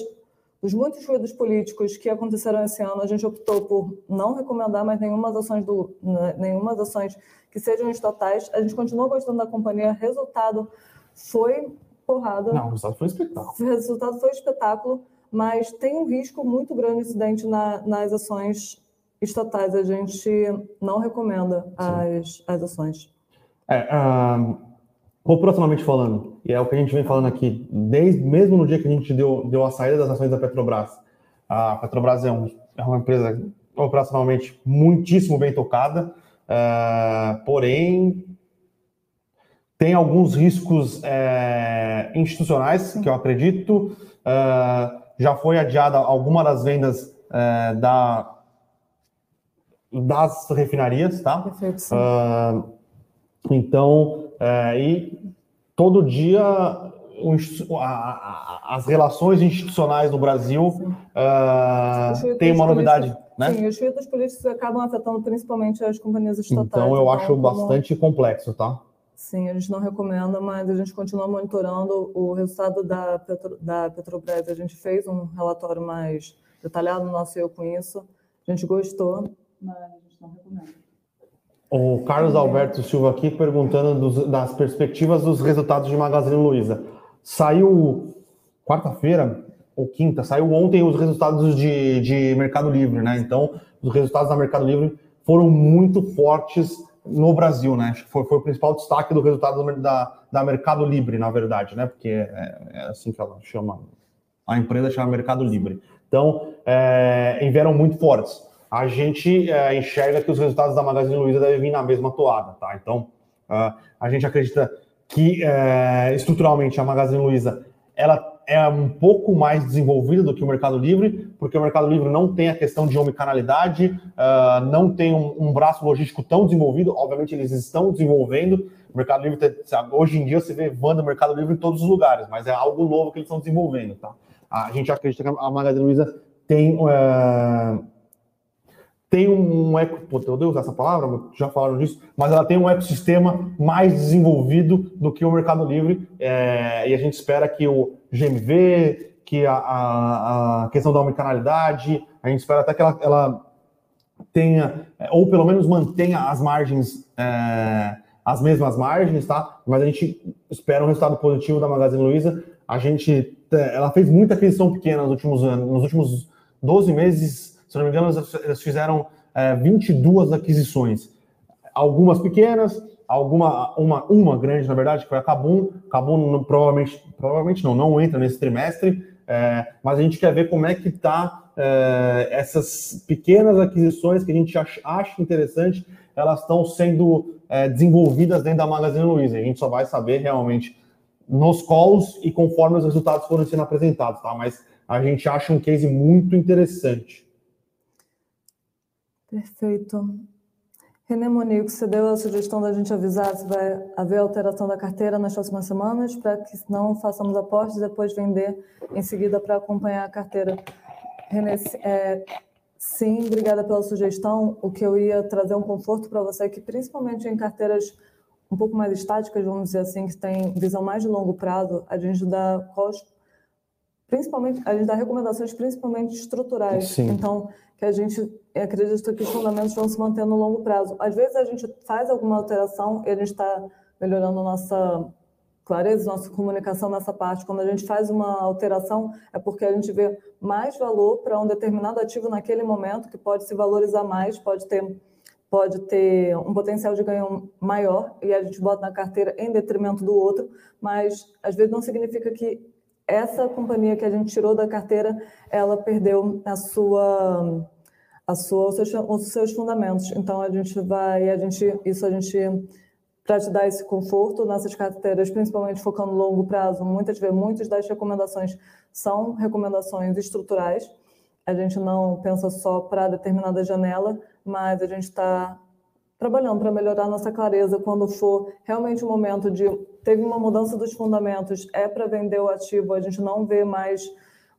dos muitos ruídos políticos que aconteceram esse ano, a gente optou por não recomendar mais nenhuma ações do né, nenhuma ações que sejam estatais. A gente continua gostando da companhia. Resultado foi porrada. Não, o resultado foi um espetáculo. O resultado foi um espetáculo, mas tem um risco muito grande incidente na, nas ações estatais. A gente não recomenda as, as ações. É, uh, populacionalmente falando, e é o que a gente vem falando aqui, desde mesmo no dia que a gente deu, deu a saída das ações da Petrobras. A Petrobras é, um, é uma empresa operacionalmente muitíssimo bem tocada, uh, porém tem alguns riscos é, institucionais que eu acredito. Uh, já foi adiada alguma das vendas é, da, das refinarias, tá? Perfeito. Uh, então, é, e todo dia as relações institucionais no Brasil uh, tem uma novidade. Né? Sim, os filtros políticos acabam afetando principalmente as companhias estatais. Então, eu então, acho como... bastante complexo, tá? Sim, a gente não recomenda, mas a gente continua monitorando o resultado da, Petro, da Petrobras. A gente fez um relatório mais detalhado no nosso eu com isso. A gente gostou, mas a gente não recomenda. O Carlos Alberto Silva aqui perguntando dos, das perspectivas dos resultados de Magazine Luiza. Saiu quarta-feira ou quinta, saiu ontem os resultados de, de Mercado Livre, né? Então, os resultados da Mercado Livre foram muito fortes no Brasil, né? Acho que foi, foi o principal destaque do resultado da, da Mercado Livre, na verdade, né? Porque é, é assim que ela chama, a empresa chama Mercado Livre. Então, é, vieram muito fortes. A gente é, enxerga que os resultados da Magazine Luiza devem vir na mesma toada, tá? Então, uh, a gente acredita que é, estruturalmente a Magazine Luiza ela é um pouco mais desenvolvida do que o Mercado Livre, porque o Mercado Livre não tem a questão de omnicanalidade, uh, não tem um, um, braço logístico tão desenvolvido. Obviamente, eles estão desenvolvendo. O Mercado Livre, sabe, hoje em dia, você vê Vanda Mercado Livre em todos os lugares, mas é algo novo que eles estão desenvolvendo. Tá? A gente acredita que a Magazine Luiza tem. Uh, tem um, eco, pô, eu usar essa palavra, já falaram disso, mas ela tem um ecossistema mais desenvolvido do que o Mercado Livre, é, e a gente espera que o GMV, que a, a, a questão da omnicanalidade, a gente espera até que ela, ela tenha, ou pelo menos mantenha as margens, é, as mesmas margens, tá? Mas a gente espera um resultado positivo da Magazine Luiza. A gente, ela fez muita aquisição pequena nos últimos anos, nos últimos 12 meses, se não me engano, eles fizeram é, 22 aquisições. Algumas pequenas, alguma uma, uma grande, na verdade, que foi a Cabum. Cabum provavelmente, provavelmente não, não entra nesse trimestre, é, mas a gente quer ver como é que está é, essas pequenas aquisições que a gente acha, acha interessante, elas estão sendo é, desenvolvidas dentro da Magazine Luiza. A gente só vai saber realmente nos calls e conforme os resultados forem sendo apresentados, tá? Mas a gente acha um case muito interessante. Perfeito. René Monico, você deu a sugestão da gente avisar se vai haver alteração da carteira nas próximas semanas, para que não façamos apostas e depois vender em seguida para acompanhar a carteira. René, é, sim, obrigada pela sugestão. O que eu ia trazer um conforto para você é que, principalmente em carteiras um pouco mais estáticas, vamos dizer assim, que tem visão mais de longo prazo, a gente dá principalmente a gente dá recomendações principalmente estruturais. Sim. Então, que a gente acredita que os fundamentos vão se manter no longo prazo. Às vezes a gente faz alguma alteração e a gente está melhorando nossa clareza, nossa comunicação nessa parte. Quando a gente faz uma alteração, é porque a gente vê mais valor para um determinado ativo naquele momento, que pode se valorizar mais, pode ter, pode ter um potencial de ganho maior, e a gente bota na carteira em detrimento do outro, mas às vezes não significa que essa companhia que a gente tirou da carteira, ela perdeu a sua, a sua, os seus, os seus fundamentos. Então a gente vai, a gente, isso a gente para te dar esse conforto nessas carteiras, principalmente focando no longo prazo, muitas vezes, muitas das recomendações são recomendações estruturais. A gente não pensa só para determinada janela, mas a gente está trabalhando para melhorar nossa clareza quando for realmente o momento de teve uma mudança dos fundamentos, é para vender o ativo, a gente não vê mais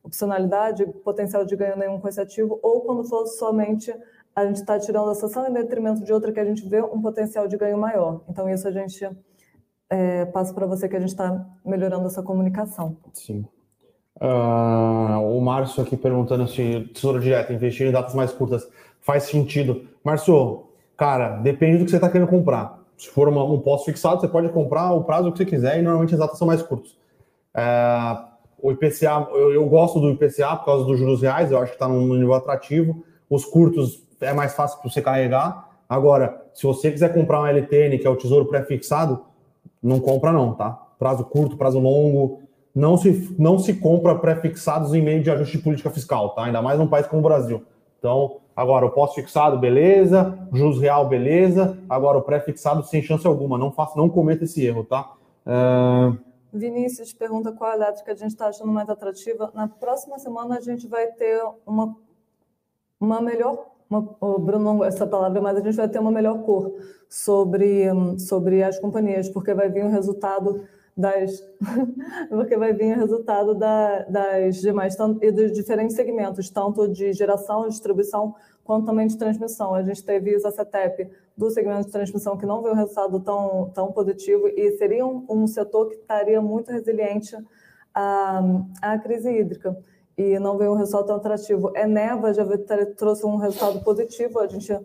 opcionalidade, potencial de ganho nenhum com esse ativo, ou quando for somente a gente está tirando a ação em detrimento de outra que a gente vê um potencial de ganho maior. Então, isso a gente é, passa para você que a gente está melhorando essa comunicação. Sim. Uh, o Márcio aqui perguntando se tesouro direto, investir em datas mais curtas faz sentido. Márcio, Cara, depende do que você está querendo comprar. Se for uma, um pós fixado, você pode comprar o prazo que você quiser e normalmente as datas são mais curtas. É, o IPCA, eu, eu, gosto do IPCA por causa dos juros reais, eu acho que está num nível atrativo. Os curtos é mais fácil para você carregar. Agora, se você quiser comprar um LTN, que é o tesouro pré-fixado, não compra não, tá? Prazo curto, prazo longo, não se, não se compra pré-fixados em meio de ajuste de política fiscal, tá? Ainda mais num país como o Brasil. Então, agora o pós-fixado, beleza, juros real, beleza. Agora o pré-fixado, sem chance alguma. Não faça, não cometa esse erro, tá? Uh... Vinícius pergunta qual elétrica a gente está achando mais atrativa. Na próxima semana a gente vai ter uma, uma melhor, uma, oh, Bruno, essa palavra, mas a gente vai ter uma melhor cor sobre, sobre as companhias, porque vai vir o resultado das porque vai vir o resultado da, das demais e dos diferentes segmentos, tanto de geração, distribuição, quanto também de transmissão. A gente teve a CETEP do segmento de transmissão que não veio um resultado tão, tão positivo e seria um, um setor que estaria muito resiliente à, à crise hídrica e não veio um resultado tão atrativo. Eneva já trouxe um resultado positivo, a gente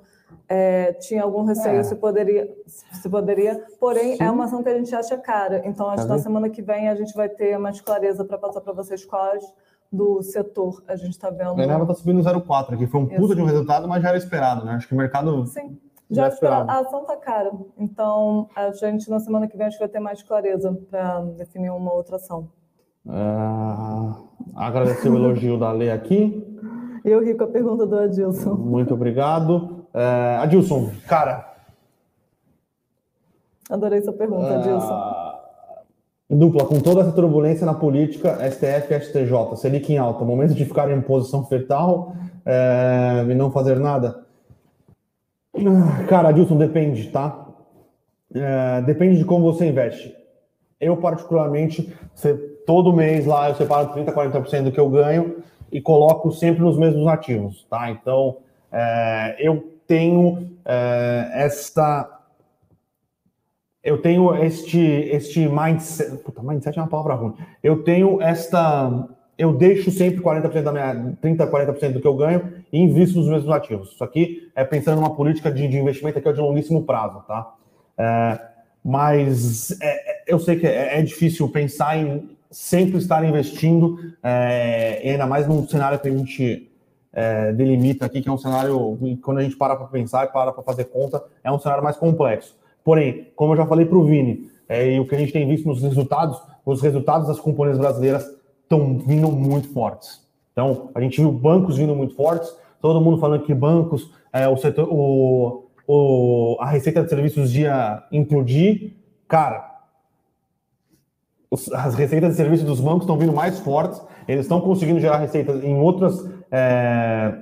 é, tinha algum receio é. se poderia, se poderia, porém Sim. é uma ação que a gente acha cara. Então, acho tá que na semana que vem a gente vai ter mais clareza para passar para vocês quais do setor a gente está vendo. A Eneva está subindo 0,4 aqui, foi um puta de um resultado, mas já era esperado, né? Acho que o mercado. Sim. Já, já esperava. A ação está cara. Então, a gente na semana que vem acho que vai ter mais clareza para definir uma outra ação. Uh, agradecer o elogio da Lei aqui. Eu ri com a pergunta do Adilson. Muito obrigado. Uh, Adilson, cara. Adorei sua pergunta, uh, Adilson. Dupla, com toda essa turbulência na política, STF e STJ, Selic em alta, momento de ficar em posição fetal é, e não fazer nada? Cara, Adilson, depende, tá? É, depende de como você investe. Eu, particularmente, todo mês lá eu separo 30%, 40% do que eu ganho e coloco sempre nos mesmos ativos, tá? Então, é, eu tenho é, esta eu tenho este este mindset, puta, mindset é uma palavra ruim. Eu tenho esta eu deixo sempre 40% da minha 30, 40% do que eu ganho e invisto nos mesmos ativos. Isso aqui é pensando numa política de, de investimento que é de longuíssimo prazo, tá? É, mas é, é eu sei que é, é, difícil pensar em sempre estar investindo, é, e ainda mais num cenário que a gente é, delimita aqui, que é um cenário, quando a gente para para pensar e para para fazer conta, é um cenário mais complexo. Porém, como eu já falei para o Vini, é, e o que a gente tem visto nos resultados, os resultados das companhias brasileiras estão vindo muito fortes. Então, a gente viu bancos vindo muito fortes, todo mundo falando que bancos, é, o setor, o, o, a receita de serviços ia implodir. Cara, as receitas de serviços dos bancos estão vindo mais fortes, eles estão conseguindo gerar receitas em outras, é,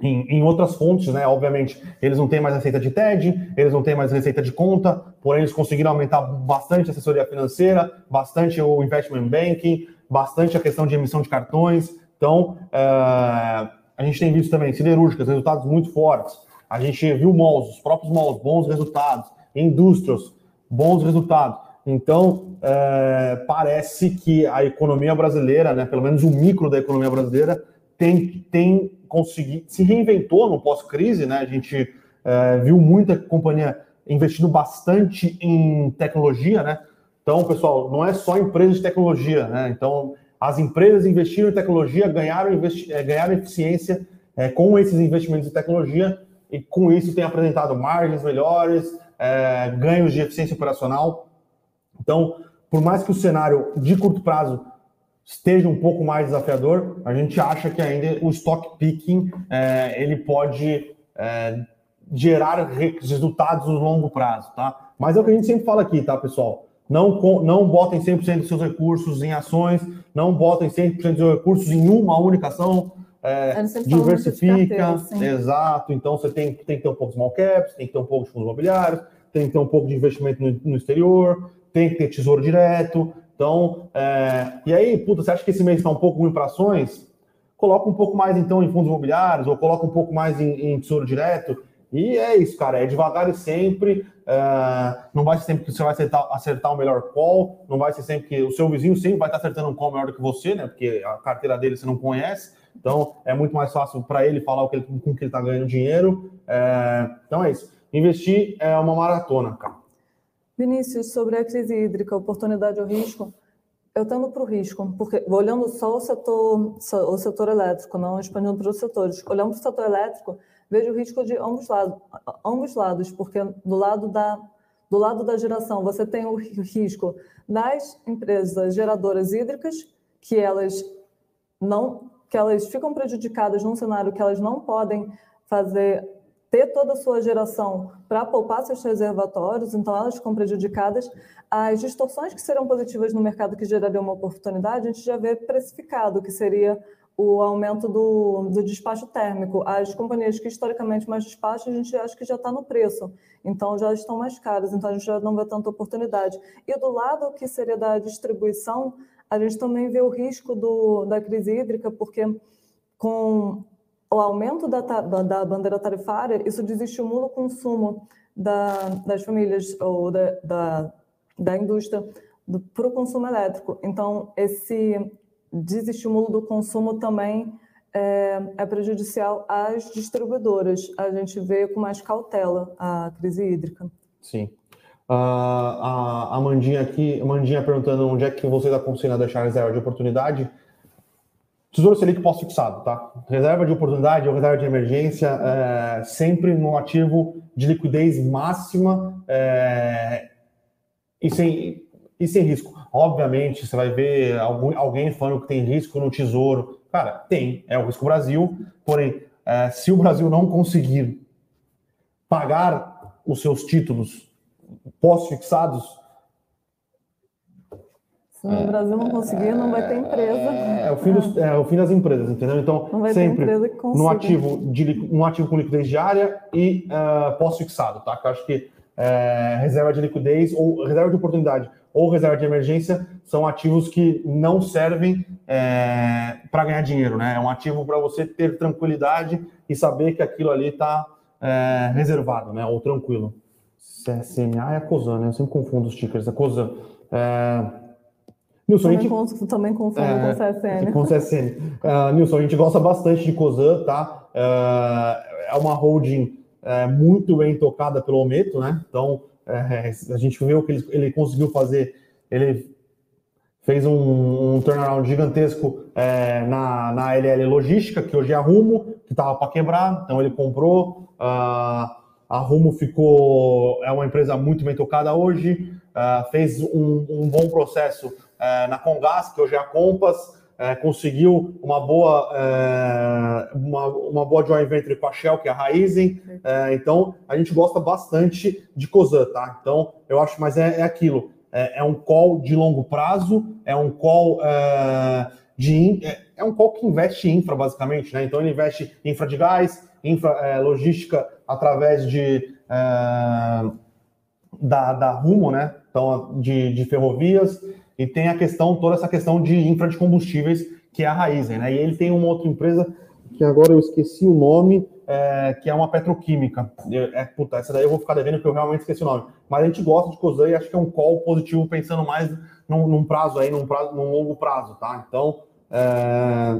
em, em, outras fontes, né? Obviamente, eles não têm mais receita de TED, eles não têm mais receita de conta, porém eles conseguiram aumentar bastante a assessoria financeira, bastante o investment banking, bastante a questão de emissão de cartões. Então, é, a gente tem visto também siderúrgicas, resultados muito fortes. A gente viu malls, os próprios malls, bons resultados, indústrias, bons resultados. Então, é, parece que a economia brasileira, né, pelo menos o micro da economia brasileira, tem, tem conseguido, se reinventou no pós-crise, né? A gente é, viu muita companhia investindo bastante em tecnologia, né? Então, pessoal, não é só empresas de tecnologia, né? Então, as empresas investiram em tecnologia, ganharam, é, ganharam eficiência é, com esses investimentos em tecnologia e com isso tem apresentado margens melhores, é, ganhos de eficiência operacional. Então, por mais que o cenário de curto prazo esteja um pouco mais desafiador, a gente acha que ainda o stock picking é, ele pode é, gerar resultados no longo prazo, tá? Mas é o que a gente sempre fala aqui, tá, pessoal? Não, não botem 100% dos seus recursos em ações, não botem 100% dos seus recursos em uma única ação, é, diversifica, carteira, exato. Então você tem, tem que ter um pouco de small caps, tem que ter um pouco de fundos imobiliários, tem que ter um pouco de investimento no, no exterior, tem que ter tesouro direto. Então, é... e aí, puta, você acha que esse mês está um pouco ruim para ações? Coloca um pouco mais então em fundos imobiliários, ou coloca um pouco mais em, em tesouro direto. E é isso, cara, é devagar e sempre. É... não vai ser sempre que você vai acertar, acertar o melhor call, não vai ser sempre que o seu vizinho sempre vai estar acertando um call melhor do que você, né? Porque a carteira dele você não conhece. Então, é muito mais fácil para ele falar o que ele, com que ele está ganhando dinheiro. É... então, é isso. Investir é uma maratona, cara. Vinícius, sobre a crise hídrica, oportunidade ou risco, eu tendo para o risco, porque olhando só o setor, o setor elétrico, não expandindo para os setores, olhando para o setor elétrico, vejo o risco de ambos lados, ambos lados, porque do lado da do lado da geração, você tem o risco das empresas geradoras hídricas, que elas não que elas ficam prejudicadas num cenário que elas não podem fazer ter toda a sua geração para poupar seus reservatórios, então elas ficam prejudicadas. As distorções que serão positivas no mercado que gerariam uma oportunidade, a gente já vê precificado, que seria o aumento do, do despacho térmico. As companhias que historicamente mais despacham, a gente acha que já está no preço, então já estão mais caras, então a gente já não vê tanta oportunidade. E do lado que seria da distribuição, a gente também vê o risco do, da crise hídrica, porque com o aumento da, da, bandeira tarifária, isso desestimula o consumo da, das famílias ou da, da, da indústria para o consumo elétrico. Então, esse desestímulo do consumo também é, é, prejudicial às distribuidoras. A gente vê com mais cautela a crise hídrica. Sim. Uh, a Amandinha aqui, Amandinha perguntando onde é que vocês aconselham a deixar reserva de oportunidade. Tesouro Selic pós-fixado, tá? Reserva de oportunidade ou reserva de emergência, é, sempre no ativo de liquidez máxima é, e, sem, e sem risco. Obviamente, você vai ver algum, alguém falando que tem risco no tesouro. Cara, tem, é o risco Brasil, porém, é, se o Brasil não conseguir pagar os seus títulos pós-fixados, se no Brasil não conseguir, não vai ter empresa. É, é o, fim dos, é o fim das empresas, entendeu? Então, sempre no ativo, de, um ativo com liquidez diária e uh, pós-fixado, tá? Que eu acho que é, reserva de liquidez ou reserva de oportunidade ou reserva de emergência são ativos que não servem é, para ganhar dinheiro, né? É um ativo para você ter tranquilidade e saber que aquilo ali está é, reservado, né? Ou tranquilo. CSNA é a COSAN, né? Eu sempre confundo os tickers. A COSAN. É, Nilson, também, a gente, também confundo é, com CSN. Com CSN. Uh, Nilson, a gente gosta bastante de COSAN, tá? Uh, é uma holding uh, muito bem tocada pelo Ometo, né? Então, é, a gente viu que ele, ele conseguiu fazer, ele fez um, um turnaround gigantesco é, na, na LL Logística, que hoje é a Rumo, que estava para quebrar, então ele comprou. Uh, a Rumo ficou, é uma empresa muito bem tocada hoje, uh, fez um, um, bom processo é, na Congás, que hoje é a Compass, é, conseguiu uma boa, é, uma, uma boa joint venture com a Shell, que é a Raizen. É, então, a gente gosta bastante de COSAN, tá? Então, eu acho, mas é, é aquilo. É, é, um call de longo prazo, é um call de... É, um call que investe em infra, basicamente, né? Então, ele investe em infra de gás, infra logística através de... da, da Rumo, né? Então, de, de ferrovias, e tem a questão, toda essa questão de infra de combustíveis, que é a Raizen, né? E ele tem uma outra empresa, que agora eu esqueci o nome, é, que é uma petroquímica. É, puta, essa daí eu vou ficar devendo, porque eu realmente esqueci o nome. Mas a gente gosta de COSAN e acho que é um call positivo, pensando mais num, num prazo aí, num, prazo, num longo prazo, tá? Então, é...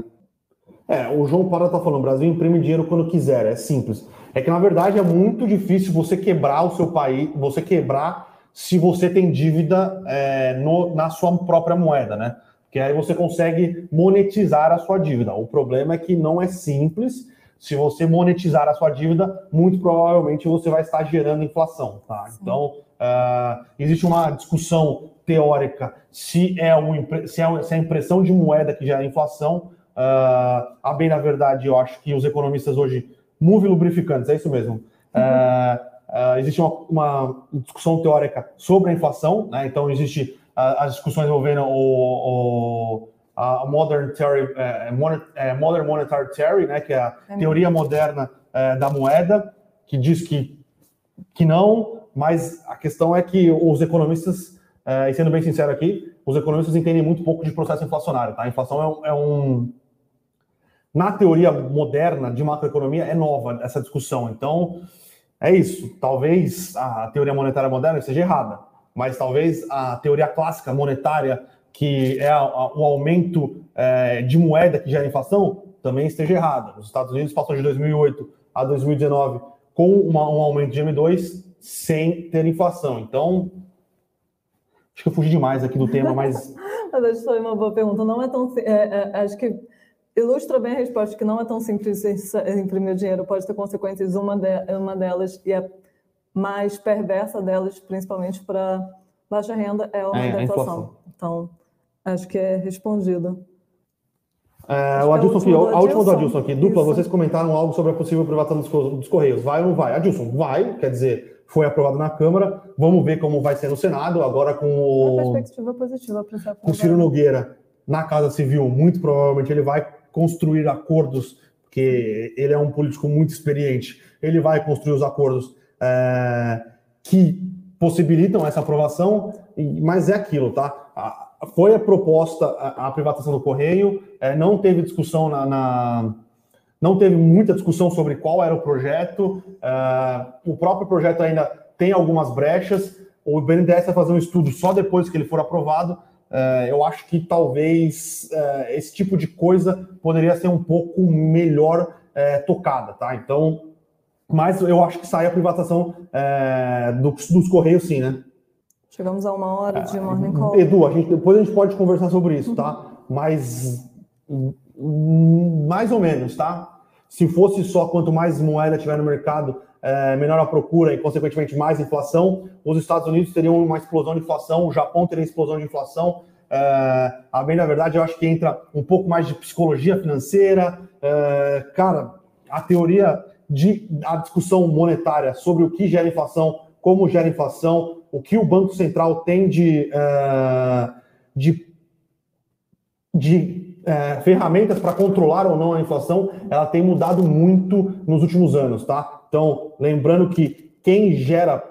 É, o João Para tá falando, o Brasil imprime dinheiro quando quiser, é simples. É que na verdade é muito difícil você quebrar o seu país, você quebrar se você tem dívida é, no, na sua própria moeda, né? Que aí você consegue monetizar a sua dívida. O problema é que não é simples. Se você monetizar a sua dívida, muito provavelmente você vai estar gerando inflação, tá? Então, uh, existe uma discussão teórica se é, um, se, é, se é a impressão de moeda que gera inflação. Uh, a bem, na verdade, eu acho que os economistas hoje, move lubrificantes, é isso mesmo. Uh, Uh, existe uma, uma, discussão teórica sobre a inflação, né? então existe uh, as discussões envolvendo o, o a modern, theory, uh, modern, modern monetary theory, né? que é a teoria moderna da moeda, que diz que, que não, mas a questão é que os economistas, e sendo bem sincero aqui, os economistas entendem muito pouco de processo inflacionário. Tá? A inflação é é um na teoria moderna de macroeconomia é nova essa discussão. Então, é isso. Talvez a teoria monetária moderna seja errada, mas talvez a teoria clássica monetária, que é o aumento é, de moeda que gera inflação, também esteja errada. Os Estados Unidos passou de 2008 a 2019 com uma, um aumento de M2 sem ter inflação. Então, acho que eu fugi demais aqui do tema, mas Mas foi uma boa pergunta. Não é tão. É, é, acho que ilustra bem a resposta, que não é tão simples imprimir dinheiro, pode ter consequências. Uma, de, uma delas, e a mais perversa delas, principalmente para baixa renda, é a é, inflação. Então, acho que é respondido. É, o Adilson aqui, a última do Adilson aqui. Dupla, Isso. vocês comentaram algo sobre a possível privatização dos Correios. Vai ou não vai? Adilson, vai, quer dizer, foi aprovado na Câmara. Vamos ver como vai ser no Senado, agora com o. Uma perspectiva positiva para Com o Ciro Nogueira na Casa Civil, muito provavelmente ele vai construir acordos, porque ele é um político muito experiente. Ele vai construir os acordos é, que possibilitam essa aprovação, mas é aquilo, tá? Foi a proposta a, a privatização do Correio, é, não teve discussão na, na, não teve muita discussão sobre qual era o projeto, é, o próprio projeto ainda tem algumas brechas, o BNDES vai fazer um estudo só depois que ele for aprovado, eu acho que talvez é, esse tipo de coisa poderia ser um pouco melhor é, tocada, tá? Então, mas eu acho que sai a privatização dos, dos Correios, sim, né? Chegamos a uma hora de morning call. Edu, a gente, depois a gente pode conversar sobre isso, tá? Mas mais ou menos, tá? Se fosse só quanto mais moeda tiver no mercado, é, menor a procura e, consequentemente, mais inflação, os Estados Unidos teriam uma explosão de inflação, o Japão teria explosão de inflação. É, a bem da verdade, eu acho que entra um pouco mais de psicologia financeira. É, cara, a teoria de a discussão monetária sobre o que gera inflação, como gera inflação, o que o Banco Central tem de, é, de, de é, ferramentas para controlar ou não a inflação, ela tem mudado muito nos últimos anos, tá? Então, lembrando que quem gera,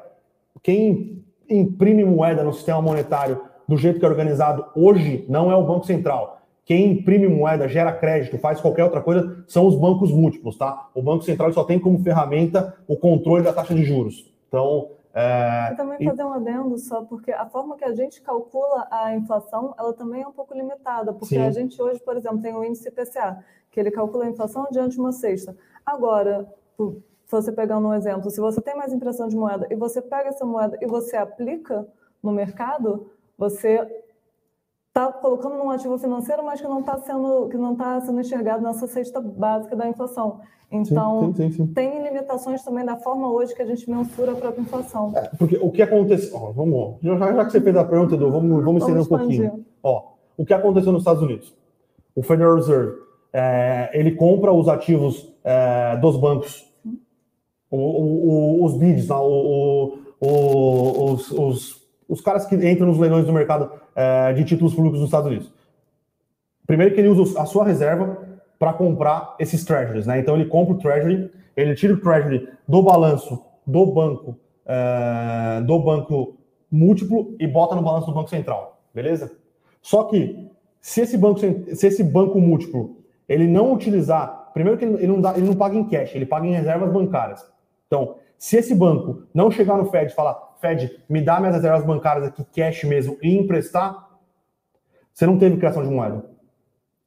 quem imprime moeda no sistema monetário do jeito que é organizado hoje não é o Banco Central quem imprime moeda, gera crédito, faz qualquer outra coisa, são os bancos múltiplos, tá? O Banco Central só tem como ferramenta o controle da taxa de juros. Então. É... também fazer um adendo só, porque a forma que a gente calcula a inflação, ela também é um pouco limitada, porque Sim. a gente hoje, por exemplo, tem o índice PCA, que ele calcula a inflação diante de uma cesta. Agora, você pegando um exemplo, se você tem mais impressão de moeda e você pega essa moeda e você aplica no mercado, você está colocando num ativo financeiro, mas que não está sendo que não está sendo enxergado nessa cesta básica da inflação. Então, sim, sim, sim, tem limitações também da forma hoje que a gente mensura a própria inflação. É, porque o que aconteceu... Ó, vamos, já, já, que você fez a pergunta, Edu, vamos, vamos estender um pouquinho. Ó, o que aconteceu nos Estados Unidos? O Federal Reserve, é, ele compra os ativos é, dos bancos, o, o, os BIDs, os, os, os caras que entram nos leilões do mercado é, de títulos públicos nos Estados Unidos. Primeiro que ele usa a sua reserva para comprar esses treasuries, né? Então ele compra o treasury, ele tira o treasury do balanço do banco, é, do banco múltiplo e bota no balanço do banco central, beleza? Só que se esse banco, se esse banco múltiplo ele não utilizar, primeiro que ele não, dá, ele não paga em cash, ele paga em reservas bancárias. Então, se esse banco não chegar no Fed e falar, Fed, me dá minhas reservas bancárias aqui, cash mesmo, e emprestar, você não teve criação de moeda.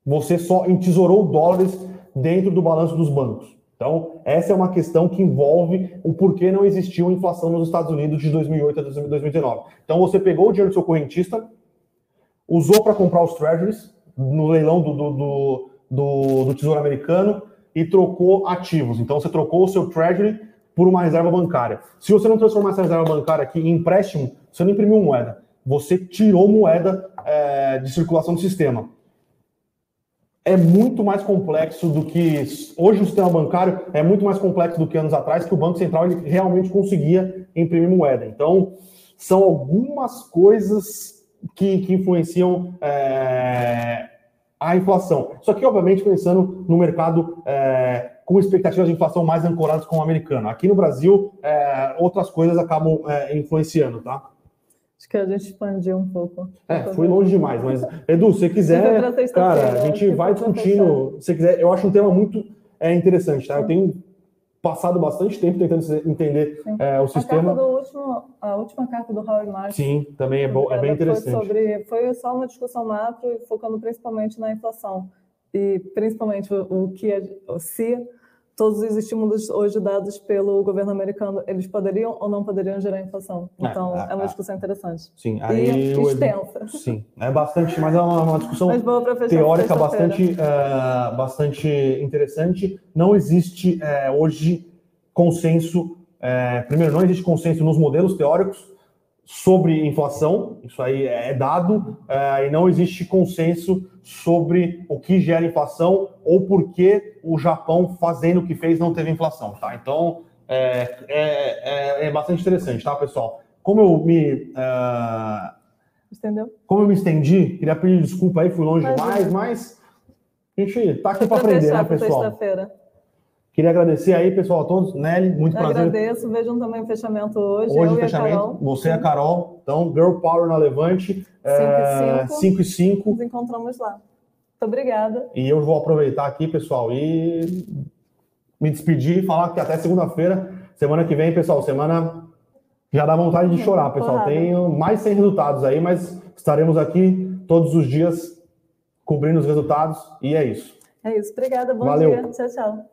Você só entesourou dólares dentro do balanço dos bancos. Então, essa é uma questão que envolve o porquê não existiu inflação nos Estados Unidos de 2008 a 2019. Então, você pegou o dinheiro do seu correntista, usou para comprar os treasuries no leilão do, do, do, do, Tesouro Americano e trocou ativos. Então, você trocou o seu treasury por uma reserva bancária. Se você não transformar essa reserva bancária aqui em empréstimo, você não imprimiu moeda. Você tirou moeda é, de circulação do sistema. É muito mais complexo do que. Hoje o sistema bancário é muito mais complexo do que anos atrás, que o Banco Central ele realmente conseguia imprimir moeda. Então, são algumas coisas que, que influenciam é, a inflação. Só que, obviamente, pensando no mercado é, com expectativas de inflação mais ancoradas com o americano. Aqui no Brasil, é, outras coisas acabam é, influenciando, tá? Acho que a gente expandiu um pouco. É, fui longe demais, mas Edu, se você quiser, cara, a gente vai discutindo. Se quiser, eu acho um tema muito é, interessante, tá? Eu tenho passado bastante tempo tentando entender é, o sistema. A, último, a, última carta do Howard Marks. Sim, também é, bom, é bem interessante. Foi, sobre, foi só uma discussão macro e focando principalmente na inflação e principalmente o, que se todos os estímulos hoje dados pelo governo americano, eles poderiam ou não poderiam gerar inflação. É, então, é, é uma discussão interessante. Sim, aí... E extensa. Sim, é bastante, mas é uma, uma discussão teórica bastante, uh, bastante interessante. Não existe uh, hoje consenso, uh, primeiro, não existe consenso nos modelos teóricos sobre inflação, isso aí é dado, e não existe consenso sobre o que gera inflação ou por que o Japão, fazendo o que fez, não teve inflação, tá? Então, é, é, é, é bastante interessante, tá, pessoal? Como eu me... Uh, Entendeu? Como eu me estendi, queria pedir desculpa aí, fui longe demais, mas a gente tá aqui para aprender, né, pessoal? Queria agradecer aí, pessoal, a todos. Nelly, muito eu prazer. Agradeço, vejam também o fechamento hoje. Hoje o fechamento, você e a Carol. Então, Girl Power na Levante. 5 e 5. Nos encontramos lá. Muito obrigada. E eu vou aproveitar aqui, pessoal, e me despedir e falar que até segunda-feira, semana que vem, pessoal, semana já dá vontade de chorar, pessoal. Tenho mais 100 resultados aí, mas estaremos aqui todos os dias cobrindo os resultados e é isso. É isso. Obrigada. Bom Valeu. dia. Tchau, tchau.